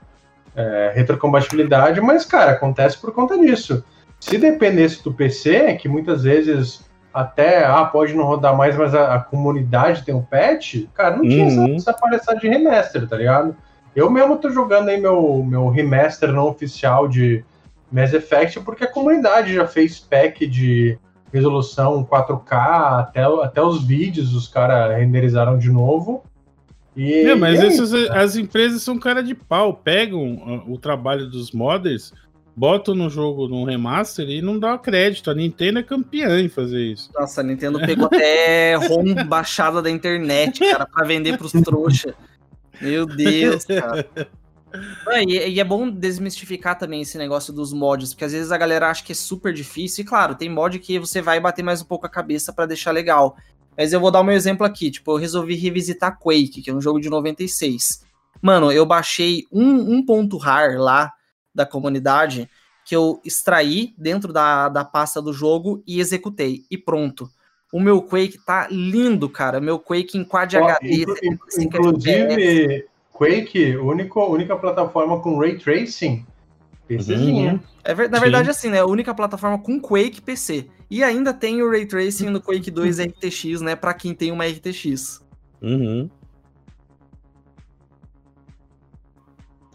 é, retrocompatibilidade, mas, cara, acontece por conta disso. Se dependesse do PC, que muitas vezes até ah, pode não rodar mais, mas a, a comunidade tem um patch, cara, não tinha uhum. essa, essa palhaçada de remaster, tá ligado? Eu mesmo tô jogando aí meu, meu remaster não oficial de Mass Effect porque a comunidade já fez pack de resolução 4K, até, até os vídeos os caras renderizaram de novo. E, é, mas e essas, as empresas são cara de pau, pegam o trabalho dos modders botam no jogo, no remaster e não dá crédito. A Nintendo é campeã em fazer isso. Nossa, a Nintendo pegou até ROM baixada da internet, cara, pra vender pros trouxa. Meu Deus, cara. E, e, é bom desmistificar também esse negócio dos mods, porque às vezes a galera acha que é super difícil, e claro, tem mod que você vai bater mais um pouco a cabeça para deixar legal. Mas eu vou dar o meu exemplo aqui, tipo, eu resolvi revisitar Quake, que é um jogo de 96. Mano, eu baixei um, um ponto rar lá da comunidade que eu extraí dentro da, da pasta do jogo e executei. E pronto. O meu Quake tá lindo, cara. Meu Quake em Quad Ó, HD. inclusive, Quake, único, única plataforma com Ray Tracing. PCzinha. Uhum. É, na verdade, assim, né? A única plataforma com Quake PC. E ainda tem o Ray Tracing no Quake 2 RTX, né? Pra quem tem uma RTX. Uhum.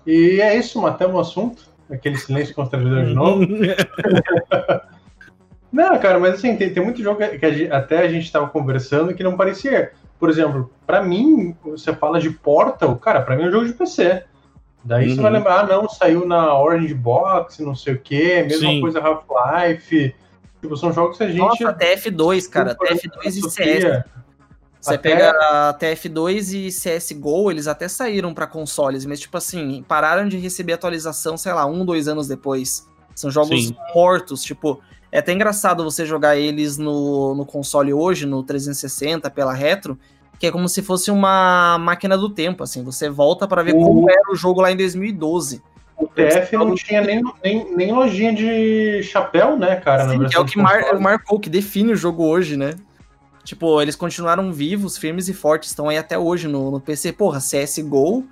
E é isso, matamos o assunto. Aquele silêncio constrangedor de novo. não, cara, mas assim, tem, tem muito jogo que a gente, até a gente estava conversando que não parecia. Por exemplo, para mim, você fala de Portal, cara, para mim é um jogo de PC. Daí uhum. você vai lembrar, ah, não, saiu na Orange Box, não sei o quê, mesma Sim. coisa Half-Life. Tipo, são jogos que a gente. Nossa, TF2, cara, TF2 e CS. Você até... pega a TF2 e CSGO, eles até saíram para consoles, mas tipo assim, pararam de receber atualização, sei lá, um, dois anos depois. São jogos Sim. mortos, tipo, é até engraçado você jogar eles no, no console hoje, no 360, pela retro, que é como se fosse uma máquina do tempo, assim, você volta para ver o... como era o jogo lá em 2012. O TF não tinha nem, nem, nem lojinha de chapéu, né, cara? Sim, é o que mar, marcou, que define o jogo hoje, né? Tipo, eles continuaram vivos, firmes e fortes, estão aí até hoje no, no PC. Porra, CSGO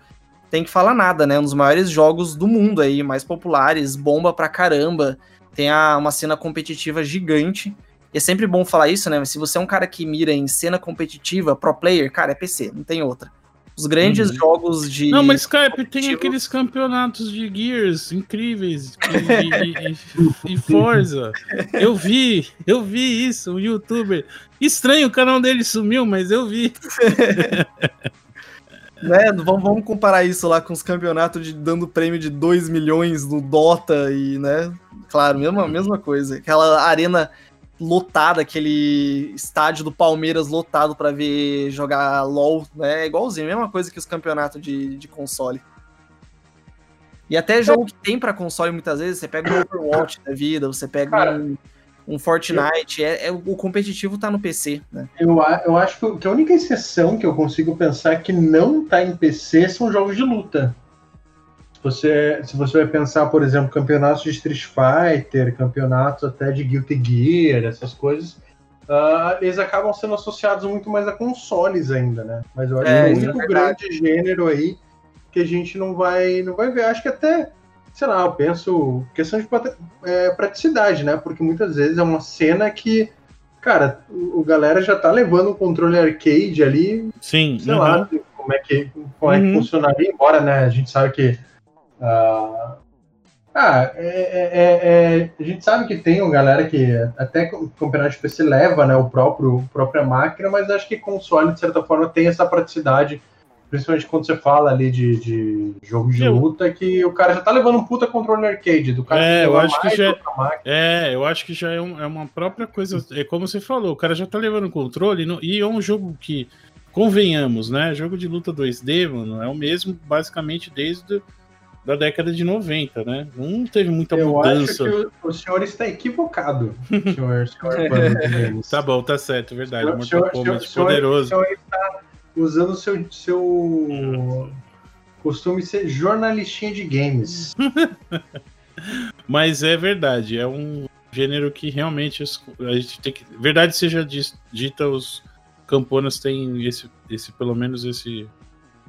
tem que falar nada, né? Um dos maiores jogos do mundo aí, mais populares, bomba pra caramba. Tem a, uma cena competitiva gigante. E é sempre bom falar isso, né? Se você é um cara que mira em cena competitiva, pro player, cara, é PC, não tem outra. Os grandes uhum. jogos de. Não, mas Skype tem aqueles campeonatos de Gears incríveis e, e, e, Forza. Eu vi, eu vi isso, um youtuber. Estranho, o canal dele sumiu, mas eu vi. né, vamos, vamos comparar isso lá com os campeonatos de dando prêmio de 2 milhões no Dota e, né? Claro, mesma, mesma coisa. Aquela arena lotada, aquele estádio do Palmeiras lotado para ver jogar LOL, né? É igualzinho, mesma coisa que os campeonatos de, de console. E até jogo que tem para console muitas vezes, você pega um Overwatch da vida, você pega Cara, um, um, Fortnite, é, é, o competitivo tá no PC, né? Eu, eu acho que a única exceção que eu consigo pensar que não tá em PC são jogos de luta você, se você vai pensar, por exemplo, campeonatos de Street Fighter, campeonatos até de Guilty Gear, essas coisas, uh, eles acabam sendo associados muito mais a consoles ainda, né? Mas eu acho é, que é o único é grande gênero aí que a gente não vai, não vai ver. Acho que até, sei lá, eu penso questão de é, praticidade, né? Porque muitas vezes é uma cena que, cara, o, o galera já tá levando o controle arcade ali, Sim, sei uhum. lá, como é que, como é que uhum. funcionaria, embora, né, a gente sabe que ah, ah é, é, é, a gente sabe que tem uma galera que até o campeonato de PC leva né, o próprio própria máquina, mas acho que console, de certa forma, tem essa praticidade, principalmente quando você fala ali de, de jogo de eu... luta, que o cara já tá levando um puta controle arcade do cara. É, eu acho que já é, eu acho que já é, um, é, uma própria coisa. É como você falou, o cara já tá levando o controle no, e é um jogo que, convenhamos, né? Jogo de luta 2D, mano, é o mesmo basicamente desde da década de 90, né? Não teve muita Eu mudança. Eu acho que o, o, senhor está equivocado, senhor, senhor Tá bom, tá certo, verdade. O senhor, Mortal Kombat senhor, poderoso. O senhor está usando o seu, seu costume ser jornalistinha de games. Mas é verdade, é um gênero que realmente a gente tem que. Verdade seja dita, os camponas têm esse, esse pelo menos esse,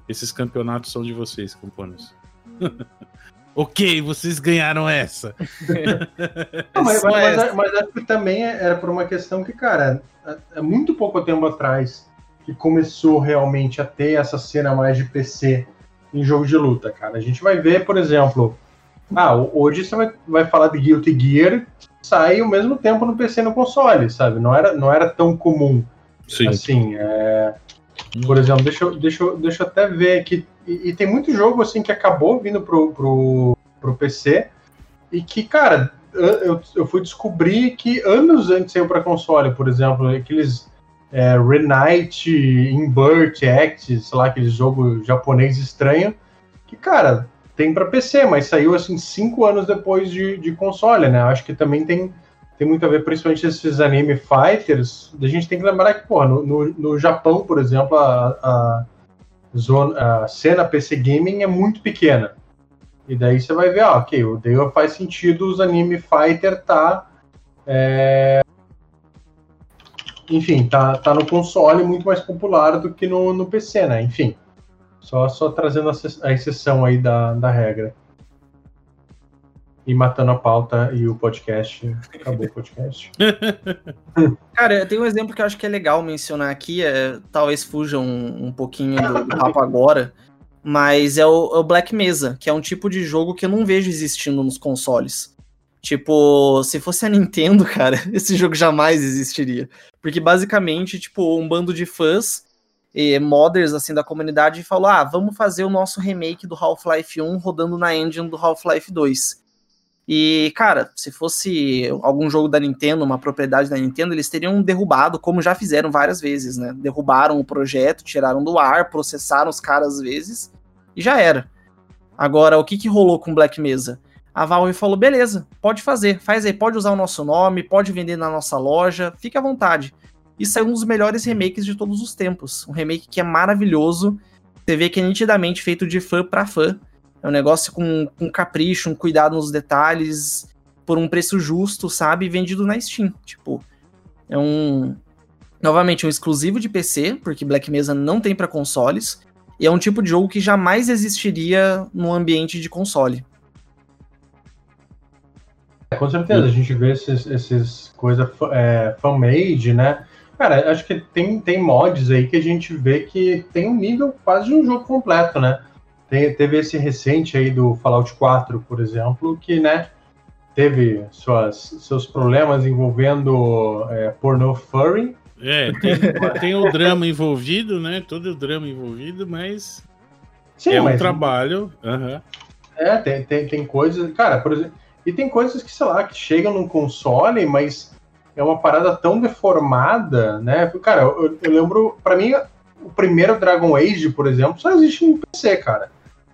esses campeonatos são de vocês, camponas. ok, vocês ganharam essa. Não, mas, mas, mas, mas, acho que também era por uma questão que, cara, é, é muito pouco tempo atrás que começou realmente a ter essa cena mais de PC em jogo de luta, cara. A gente vai ver, por exemplo, ah, hoje você vai, vai falar de Guilty Gear, sai ao mesmo tempo no PC e no console, sabe? Não era, não era tão comum. Sim. Assim, é, por exemplo, deixa eu, deixa, deixa eu até ver aqui. E, e, tem muito jogo assim que acabou vindo pro, pro, pro PC. e que, cara, eu, eu fui descobrir que anos antes saiu para console, por exemplo, aqueles é, Renite, Invert, Act, sei lá, aquele jogo japonês estranho, que, cara, tem para PC, mas saiu assim cinco anos depois de, de console, né? Acho que também tem, tem muito a ver, principalmente esses anime fighters. A gente tem que lembrar que, pô, no, no, no Japão, por exemplo, a, a, zona, a cena PC Gaming é muito pequena. E daí você vai ver, ó, ok, o daí faz sentido os anime fighter tá. É... Enfim, tá, tá no console muito mais popular do que no, no PC, né? Enfim. Só, só trazendo a exceção aí da, da regra. E matando a pauta e o podcast. Acabou o podcast. Cara, tem um exemplo que eu acho que é legal mencionar aqui. É, talvez fuja um, um pouquinho do, do papo agora. Mas é o, é o Black Mesa, que é um tipo de jogo que eu não vejo existindo nos consoles. Tipo, se fosse a Nintendo, cara, esse jogo jamais existiria. Porque basicamente, tipo, um bando de fãs e modders assim da comunidade falou: "Ah, vamos fazer o nosso remake do Half-Life 1 rodando na engine do Half-Life 2". E, cara, se fosse algum jogo da Nintendo, uma propriedade da Nintendo, eles teriam derrubado, como já fizeram várias vezes, né? Derrubaram o projeto, tiraram do ar, processaram os caras às vezes e já era. Agora, o que, que rolou com Black Mesa? A Valve falou: beleza, pode fazer, faz aí, pode usar o nosso nome, pode vender na nossa loja, fique à vontade. Isso é um dos melhores remakes de todos os tempos. Um remake que é maravilhoso. Você vê que é nitidamente feito de fã para fã. É um negócio com, com capricho, um cuidado nos detalhes, por um preço justo, sabe? Vendido na Steam. Tipo, é um. Novamente, um exclusivo de PC, porque Black Mesa não tem para consoles. E é um tipo de jogo que jamais existiria no ambiente de console. É, com certeza, a gente vê esses, esses coisas é, fan-made, né? Cara, acho que tem, tem mods aí que a gente vê que tem um nível quase de um jogo completo, né? Tem, teve esse recente aí do Fallout 4, por exemplo, que, né, teve suas, seus problemas envolvendo é, porno furry. É, tem, tem o drama envolvido, né? Todo o drama envolvido, mas Sim, é um trabalho. Uhum. É, tem, tem, tem coisas. Cara, por exemplo. E tem coisas que, sei lá, que chegam no console, mas é uma parada tão deformada, né? Cara, eu, eu lembro, para mim, o primeiro Dragon Age, por exemplo, só existe no PC, cara.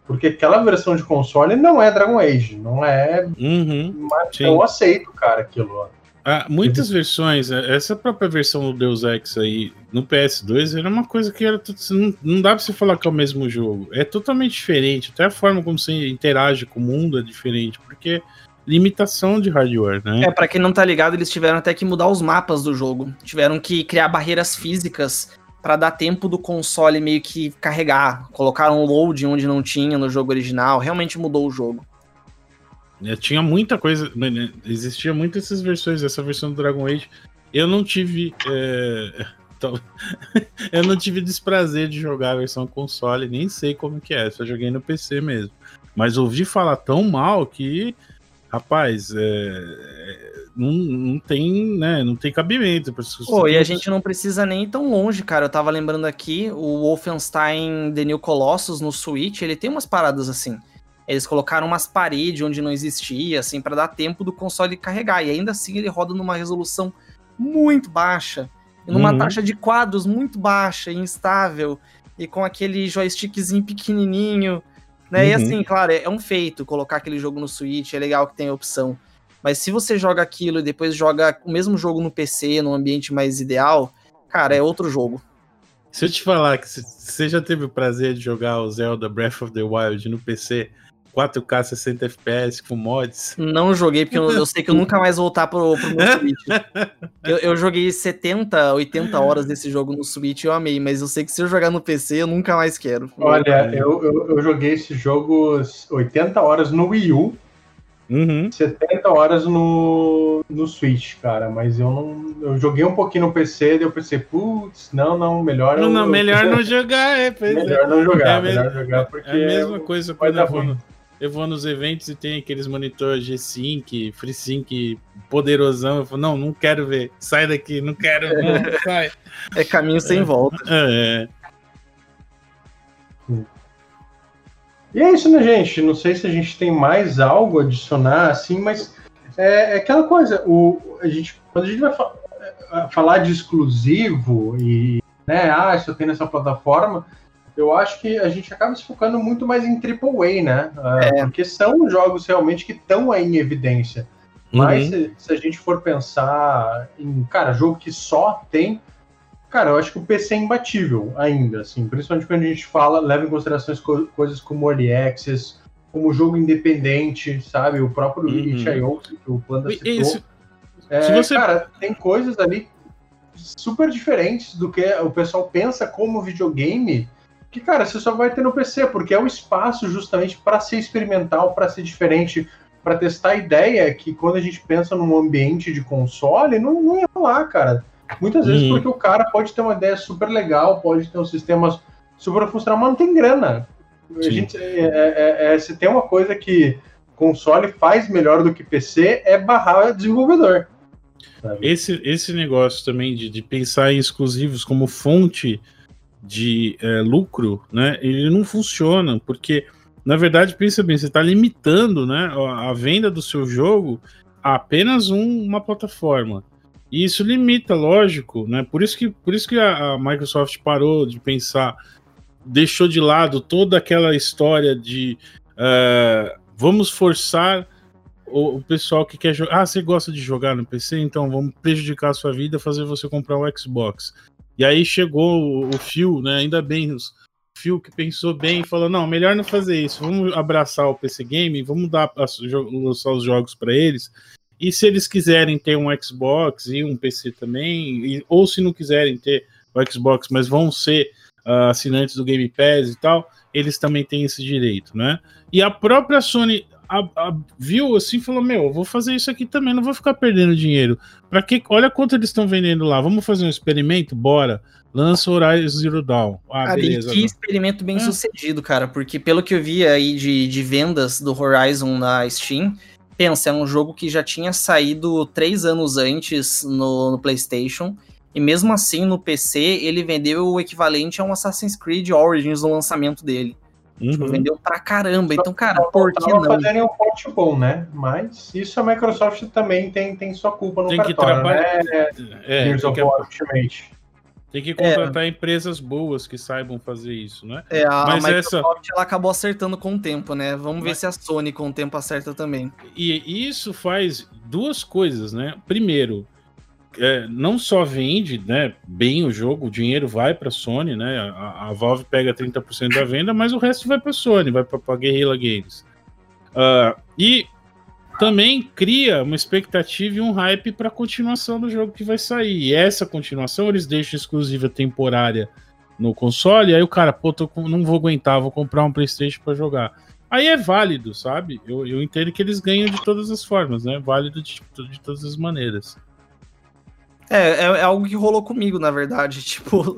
Porque aquela versão de console não é Dragon Age, não é. Uhum, mas eu aceito, cara, aquilo. Ah, muitas versões, é, essa própria versão do Deus Ex aí no PS2 era uma coisa que era não, não dá pra você falar que é o mesmo jogo. É totalmente diferente, até a forma como você interage com o mundo é diferente, porque limitação de hardware, né? É, para quem não tá ligado, eles tiveram até que mudar os mapas do jogo. Tiveram que criar barreiras físicas para dar tempo do console meio que carregar. Colocaram um load onde não tinha no jogo original. Realmente mudou o jogo. É, tinha muita coisa. Né, existia muitas essas versões. Essa versão do Dragon Age. Eu não tive. É, eu não tive desprazer de jogar a versão console, nem sei como que é. Só joguei no PC mesmo. Mas ouvi falar tão mal que rapaz, é, é, não, não tem, né, não tem cabimento. Pô, e a gente não precisa nem ir tão longe, cara. Eu tava lembrando aqui, o Wolfenstein The New Colossus no Switch, ele tem umas paradas assim. Eles colocaram umas paredes onde não existia, assim, para dar tempo do console carregar. E ainda assim ele roda numa resolução muito baixa, numa uhum. taxa de quadros muito baixa, instável, e com aquele joystickzinho pequenininho. Né? Uhum. E assim, claro, é, é um feito colocar aquele jogo no Switch, é legal que tem a opção. Mas se você joga aquilo e depois joga o mesmo jogo no PC, num ambiente mais ideal, cara, é outro jogo. Se eu te falar que você já teve o prazer de jogar o Zelda Breath of the Wild no PC, 4K 60 FPS com mods. Não joguei, porque eu, eu sei que eu nunca mais vou voltar pro, pro meu Switch. Eu, eu, joguei 70, 80 horas desse jogo no Switch e eu amei, mas eu sei que se eu jogar no PC, eu nunca mais quero. Olha, eu, eu, eu joguei esse jogo 80 horas no Wii U. Uhum. 70 horas no, no Switch, cara, mas eu não. Eu joguei um pouquinho no PC, daí eu pensei, putz, não, não, melhor. Não, não, melhor não jogar, é, melhor é. não jogar, é melhor jogar, porque. É a mesma coisa quando eu vou, no, eu vou nos eventos e tem aqueles monitores G-Sync, FreeSync poderosão. Eu falo, não, não quero ver. Sai daqui, não quero, não, sai. É caminho sem volta. É. E é isso, né, gente? Não sei se a gente tem mais algo a adicionar, assim, mas é, é aquela coisa. O, a gente, quando a gente vai fa é, falar de exclusivo e, né, ah, isso tem nessa plataforma, eu acho que a gente acaba se focando muito mais em AAA, né? É. Porque são jogos realmente que estão aí em evidência. Mas uhum. se, se, a gente for pensar em, cara, jogo que só tem. Cara, eu acho que o PC é imbatível ainda, assim. Principalmente quando a gente fala, leva em consideração co coisas como Early Access, como jogo independente, sabe? O próprio uhum. Itch.io, que o Panda citou. Isso. É, você... Cara, tem coisas ali super diferentes do que o pessoal pensa como videogame que, cara, você só vai ter no PC, porque é o espaço justamente para ser experimental, para ser diferente, para testar a ideia que quando a gente pensa num ambiente de console, não, não ia lá, cara. Muitas vezes porque o cara pode ter uma ideia super legal, pode ter um sistema super funcional, mas não tem grana. A gente, é, é, é, se tem uma coisa que console faz melhor do que PC, é barrar desenvolvedor. Esse, esse negócio também de, de pensar em exclusivos como fonte de é, lucro, né, ele não funciona, porque, na verdade, pensa bem, você está limitando né, a, venda do seu jogo a apenas um, uma plataforma. E isso limita, lógico, né? Por isso que, por isso que a, a Microsoft parou de pensar, deixou de lado toda aquela história de uh, vamos forçar o, o, pessoal que quer jogar. Ah, você gosta de jogar no PC? Então vamos prejudicar a sua vida, fazer você comprar um Xbox. E aí chegou o, Phil, né? Ainda bem, o Phil que pensou bem e falou: não, melhor não fazer isso. Vamos abraçar o PC Game, vamos dar lançar os jogos para eles. E se eles quiserem ter um Xbox e um PC também, e, ou se não quiserem ter o Xbox, mas vão ser uh, assinantes do Game Pass e tal, eles também têm esse direito, né? E a própria Sony a, a, viu assim falou: Meu, vou fazer isso aqui também, não vou ficar perdendo dinheiro. Para que? Olha quanto eles estão vendendo lá. Vamos fazer um experimento? Bora. Lança Horizon Zero Dawn. Ah, cara, beleza. que experimento bem é. sucedido, cara, porque pelo que eu vi aí de, de vendas do Horizon na Steam, pensa, é um jogo que já tinha saído três anos antes no, no PlayStation. E mesmo assim, no PC, ele vendeu o equivalente a um Assassin's Creed Origins no lançamento dele. Uhum. Tipo, vendeu pra caramba. Então, cara, por que não? fazendo um porte bom, né? Mas isso a Microsoft também tem, tem sua culpa no tem cartório, que trabalhar... né? É, Gears War Ultimate. Tem que contratar é. empresas boas que saibam fazer isso, né? É, a Mas Microsoft essa... ela acabou acertando com o tempo, né? Vamos ver Mas... se a Sony com o tempo acerta também. E isso faz duas coisas, né? Primeiro, é, não só vende né, bem o jogo, o dinheiro vai para a Sony, né? A, a, Valve pega 30% da venda, mas o resto vai para a Sony, vai para a Guerrilla Games. Uh, e também cria uma expectativa e um hype para a continuação do jogo que vai sair. E essa continuação eles deixam exclusiva temporária no console, aí o cara, pô, tô, não vou aguentar, vou comprar um PlayStation para jogar. Aí é válido, sabe? Eu, eu entendo que eles ganham de todas as formas, né? Válido de, de todas as maneiras. É, é, é, algo que rolou comigo, na verdade. Tipo,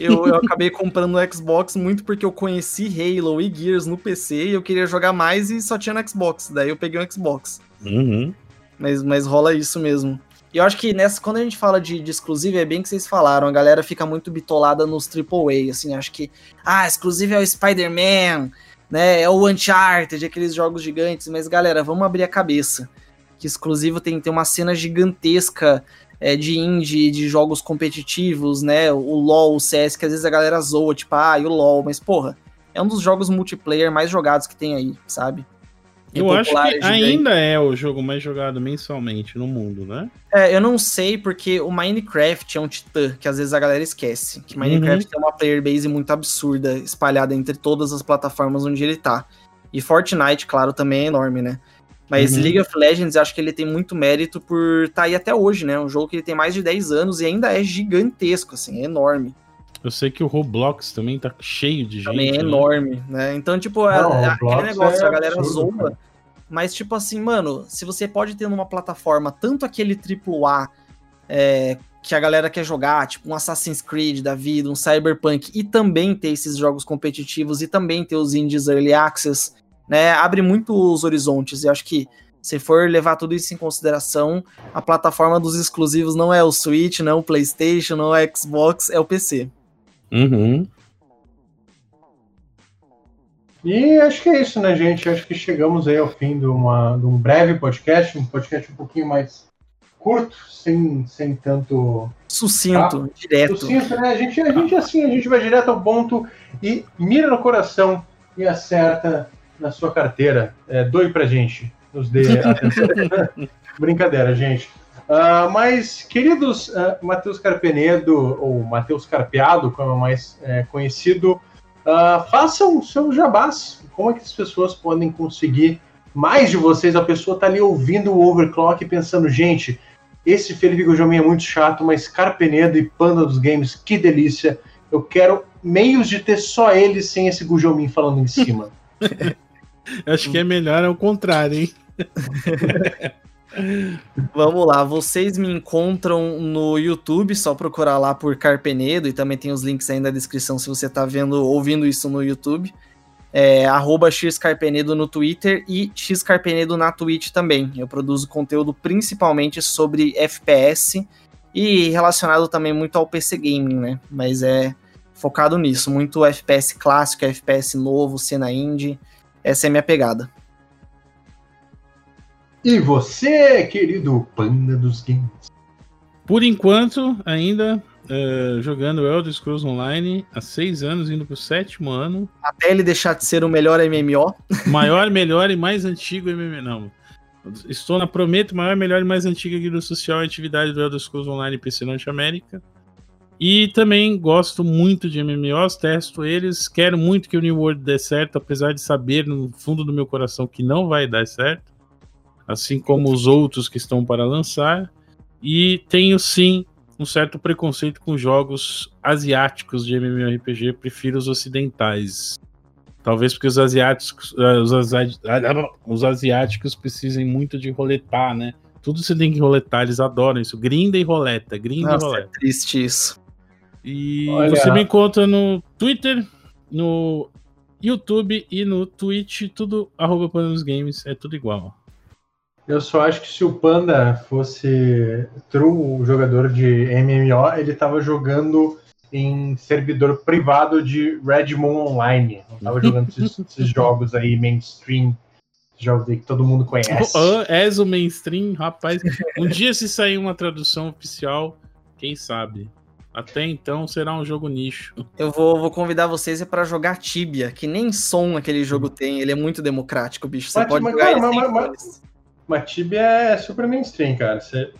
eu, eu acabei comprando o Xbox muito porque eu conheci Halo e Gears no PC e eu queria jogar mais e só tinha no Xbox. Daí eu peguei um Xbox. Uhum. Mas, mas rola isso mesmo. E eu acho que nessa, quando a gente fala de, de exclusivo, é bem que vocês falaram, a galera fica muito bitolada nos AAA, assim, acho que, ah, exclusivo é o Spider-Man, né, é o Uncharted, aqueles jogos gigantes, mas galera, vamos abrir a cabeça, que exclusivo tem, tem uma cena gigantesca é, de indie, de jogos competitivos, né? O LoL, o CS, que às vezes a galera zoa, tipo, ah, e o LoL, mas porra, é um dos jogos multiplayer mais jogados que tem aí, sabe? É eu acho que ainda é o jogo mais jogado mensalmente no mundo, né? É, eu não sei porque o Minecraft é um titã que às vezes a galera esquece. Que Minecraft uhum. tem uma player base muito absurda, espalhada entre todas as plataformas onde ele tá. E Fortnite, claro, também é enorme, né? Mas uhum. League of Legends, acho que ele tem muito mérito por estar tá aí até hoje, né? Um jogo que ele tem mais de 10 anos e ainda é gigantesco, assim, é enorme. Eu sei que o Roblox também tá cheio de também gente. Também é né? enorme, né? Então, tipo, é, Não, é, aquele negócio, é a galera absurdo, zoa. Cara. Mas, tipo assim, mano, se você pode ter numa plataforma tanto aquele AAA é, que a galera quer jogar, tipo um Assassin's Creed da vida, um Cyberpunk, e também ter esses jogos competitivos, e também ter os indies Early Access, né, abre muito os horizontes. E acho que se for levar tudo isso em consideração, a plataforma dos exclusivos não é o Switch, não é o PlayStation, não é o Xbox, é o PC. Uhum. E acho que é isso, né, gente? Acho que chegamos aí ao fim de, uma, de um breve podcast, um podcast um pouquinho mais curto, sem, sem tanto. Sucinto, ah, direto. Sucinto, né? A gente, a gente assim, a gente vai direto ao ponto e mira no coração e acerta na sua carteira. É, doe pra gente. Nos dê atenção. Brincadeira, gente. Uh, mas, queridos uh, Matheus Carpenedo, ou Matheus Carpeado, como é mais é, conhecido, uh, façam seus jabás. Como é que as pessoas podem conseguir mais de vocês? A pessoa está ali ouvindo o overclock pensando, gente, esse Felipe Gujomin é muito chato, mas Carpenedo e Panda dos Games, que delícia. Eu quero meios de ter só eles sem esse Gujomin falando em cima. Acho que é melhor ao contrário, hein? Vamos lá, vocês me encontram no YouTube, só procurar lá por Carpenedo e também tem os links aí na descrição se você está vendo, ouvindo isso no YouTube. É, xcarpenedo no Twitter e xcarpenedo na Twitch também. Eu produzo conteúdo principalmente sobre FPS e relacionado também muito ao PC Gaming, né? Mas é focado nisso, muito FPS clássico, FPS novo, cena indie. Essa é a minha pegada. E você, querido panda dos games? Por enquanto, ainda uh, jogando Elder Scrolls Online há seis anos, indo pro sétimo ano. Até ele deixar de ser o melhor MMO. Maior, melhor e mais antigo MMO. Não. Estou na Prometo, maior, melhor e mais antiga guilda social e atividade do Elder Scrolls Online PC Norte América. E também gosto muito de MMOs, testo eles, quero muito que o New World dê certo, apesar de saber no fundo do meu coração que não vai dar certo assim como os outros que estão para lançar. E tenho sim um certo preconceito com jogos asiáticos de MMORPG, prefiro os ocidentais. Talvez porque os asiáticos, eh, os, asi os asiáticos precisem muito de roletar, né? Tudo você tem que roletar, eles adoram isso. Grinda e roleta, grinda Nossa, e roleta. É triste isso. E Olha. você me encontra no Twitter, no YouTube e no Twitch, tudo arroba Games, é tudo igual. Eu só acho que se o Panda fosse true jogador de MMO, ele tava jogando em servidor privado de Redmond Online. Não tava jogando esses, esses, jogos aí mainstream, jogos aí que todo mundo conhece. Oh, és o mainstream, rapaz. Um dia se sair uma tradução oficial, quem sabe? Até então será um jogo nicho. Eu vou, vou convidar vocês para jogar Tibia, que nem som aquele jogo tem. Ele é muito democrático, bicho. Você mas, pode mas, jogar cara, mas, mas, mas Tibia é super mainstream, cara. Você,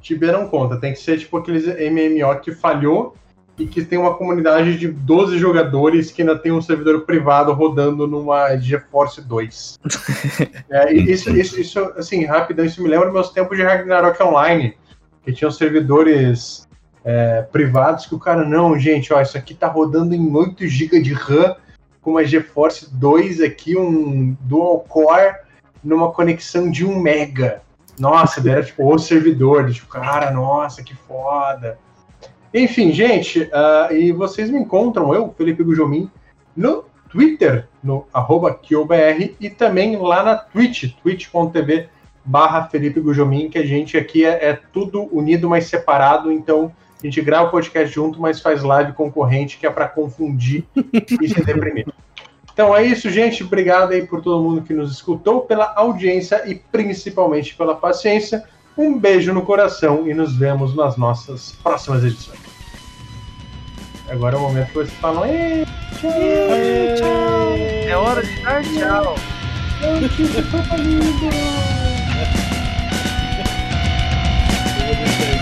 Tibia não conta. Tem que ser tipo aqueles MMO que falhou e que tem uma comunidade de 12 jogadores que ainda tem um servidor privado rodando numa GeForce 2. é, isso, isso, isso, assim, rapidão, isso me lembra meus tempos de Ragnarok Online, que tinham servidores é, privados que o cara, não, gente, ó, isso aqui tá rodando em 8 GB de RAM com uma GeForce 2 aqui, um dual core numa conexão de um mega. Nossa, era tipo o servidor, tipo, cara, nossa, que foda. Enfim, gente, uh, e vocês me encontram, eu, Felipe Gujomin, no Twitter, no arroba KioBR, e também lá na Twitch, twitch.tv barra Felipe Gujomin, que a gente aqui é, é, tudo unido, mas separado, então a gente grava o podcast junto, mas faz live concorrente, que é para confundir e se deprimir. Então é isso, gente. Obrigado aí por todo mundo que nos escutou, pela audiência e principalmente pela paciência. Um beijo no coração e nos vemos nas nossas próximas edições. Agora é o momento que você fala. Tchau, tchau. É hora de dar tchau. Level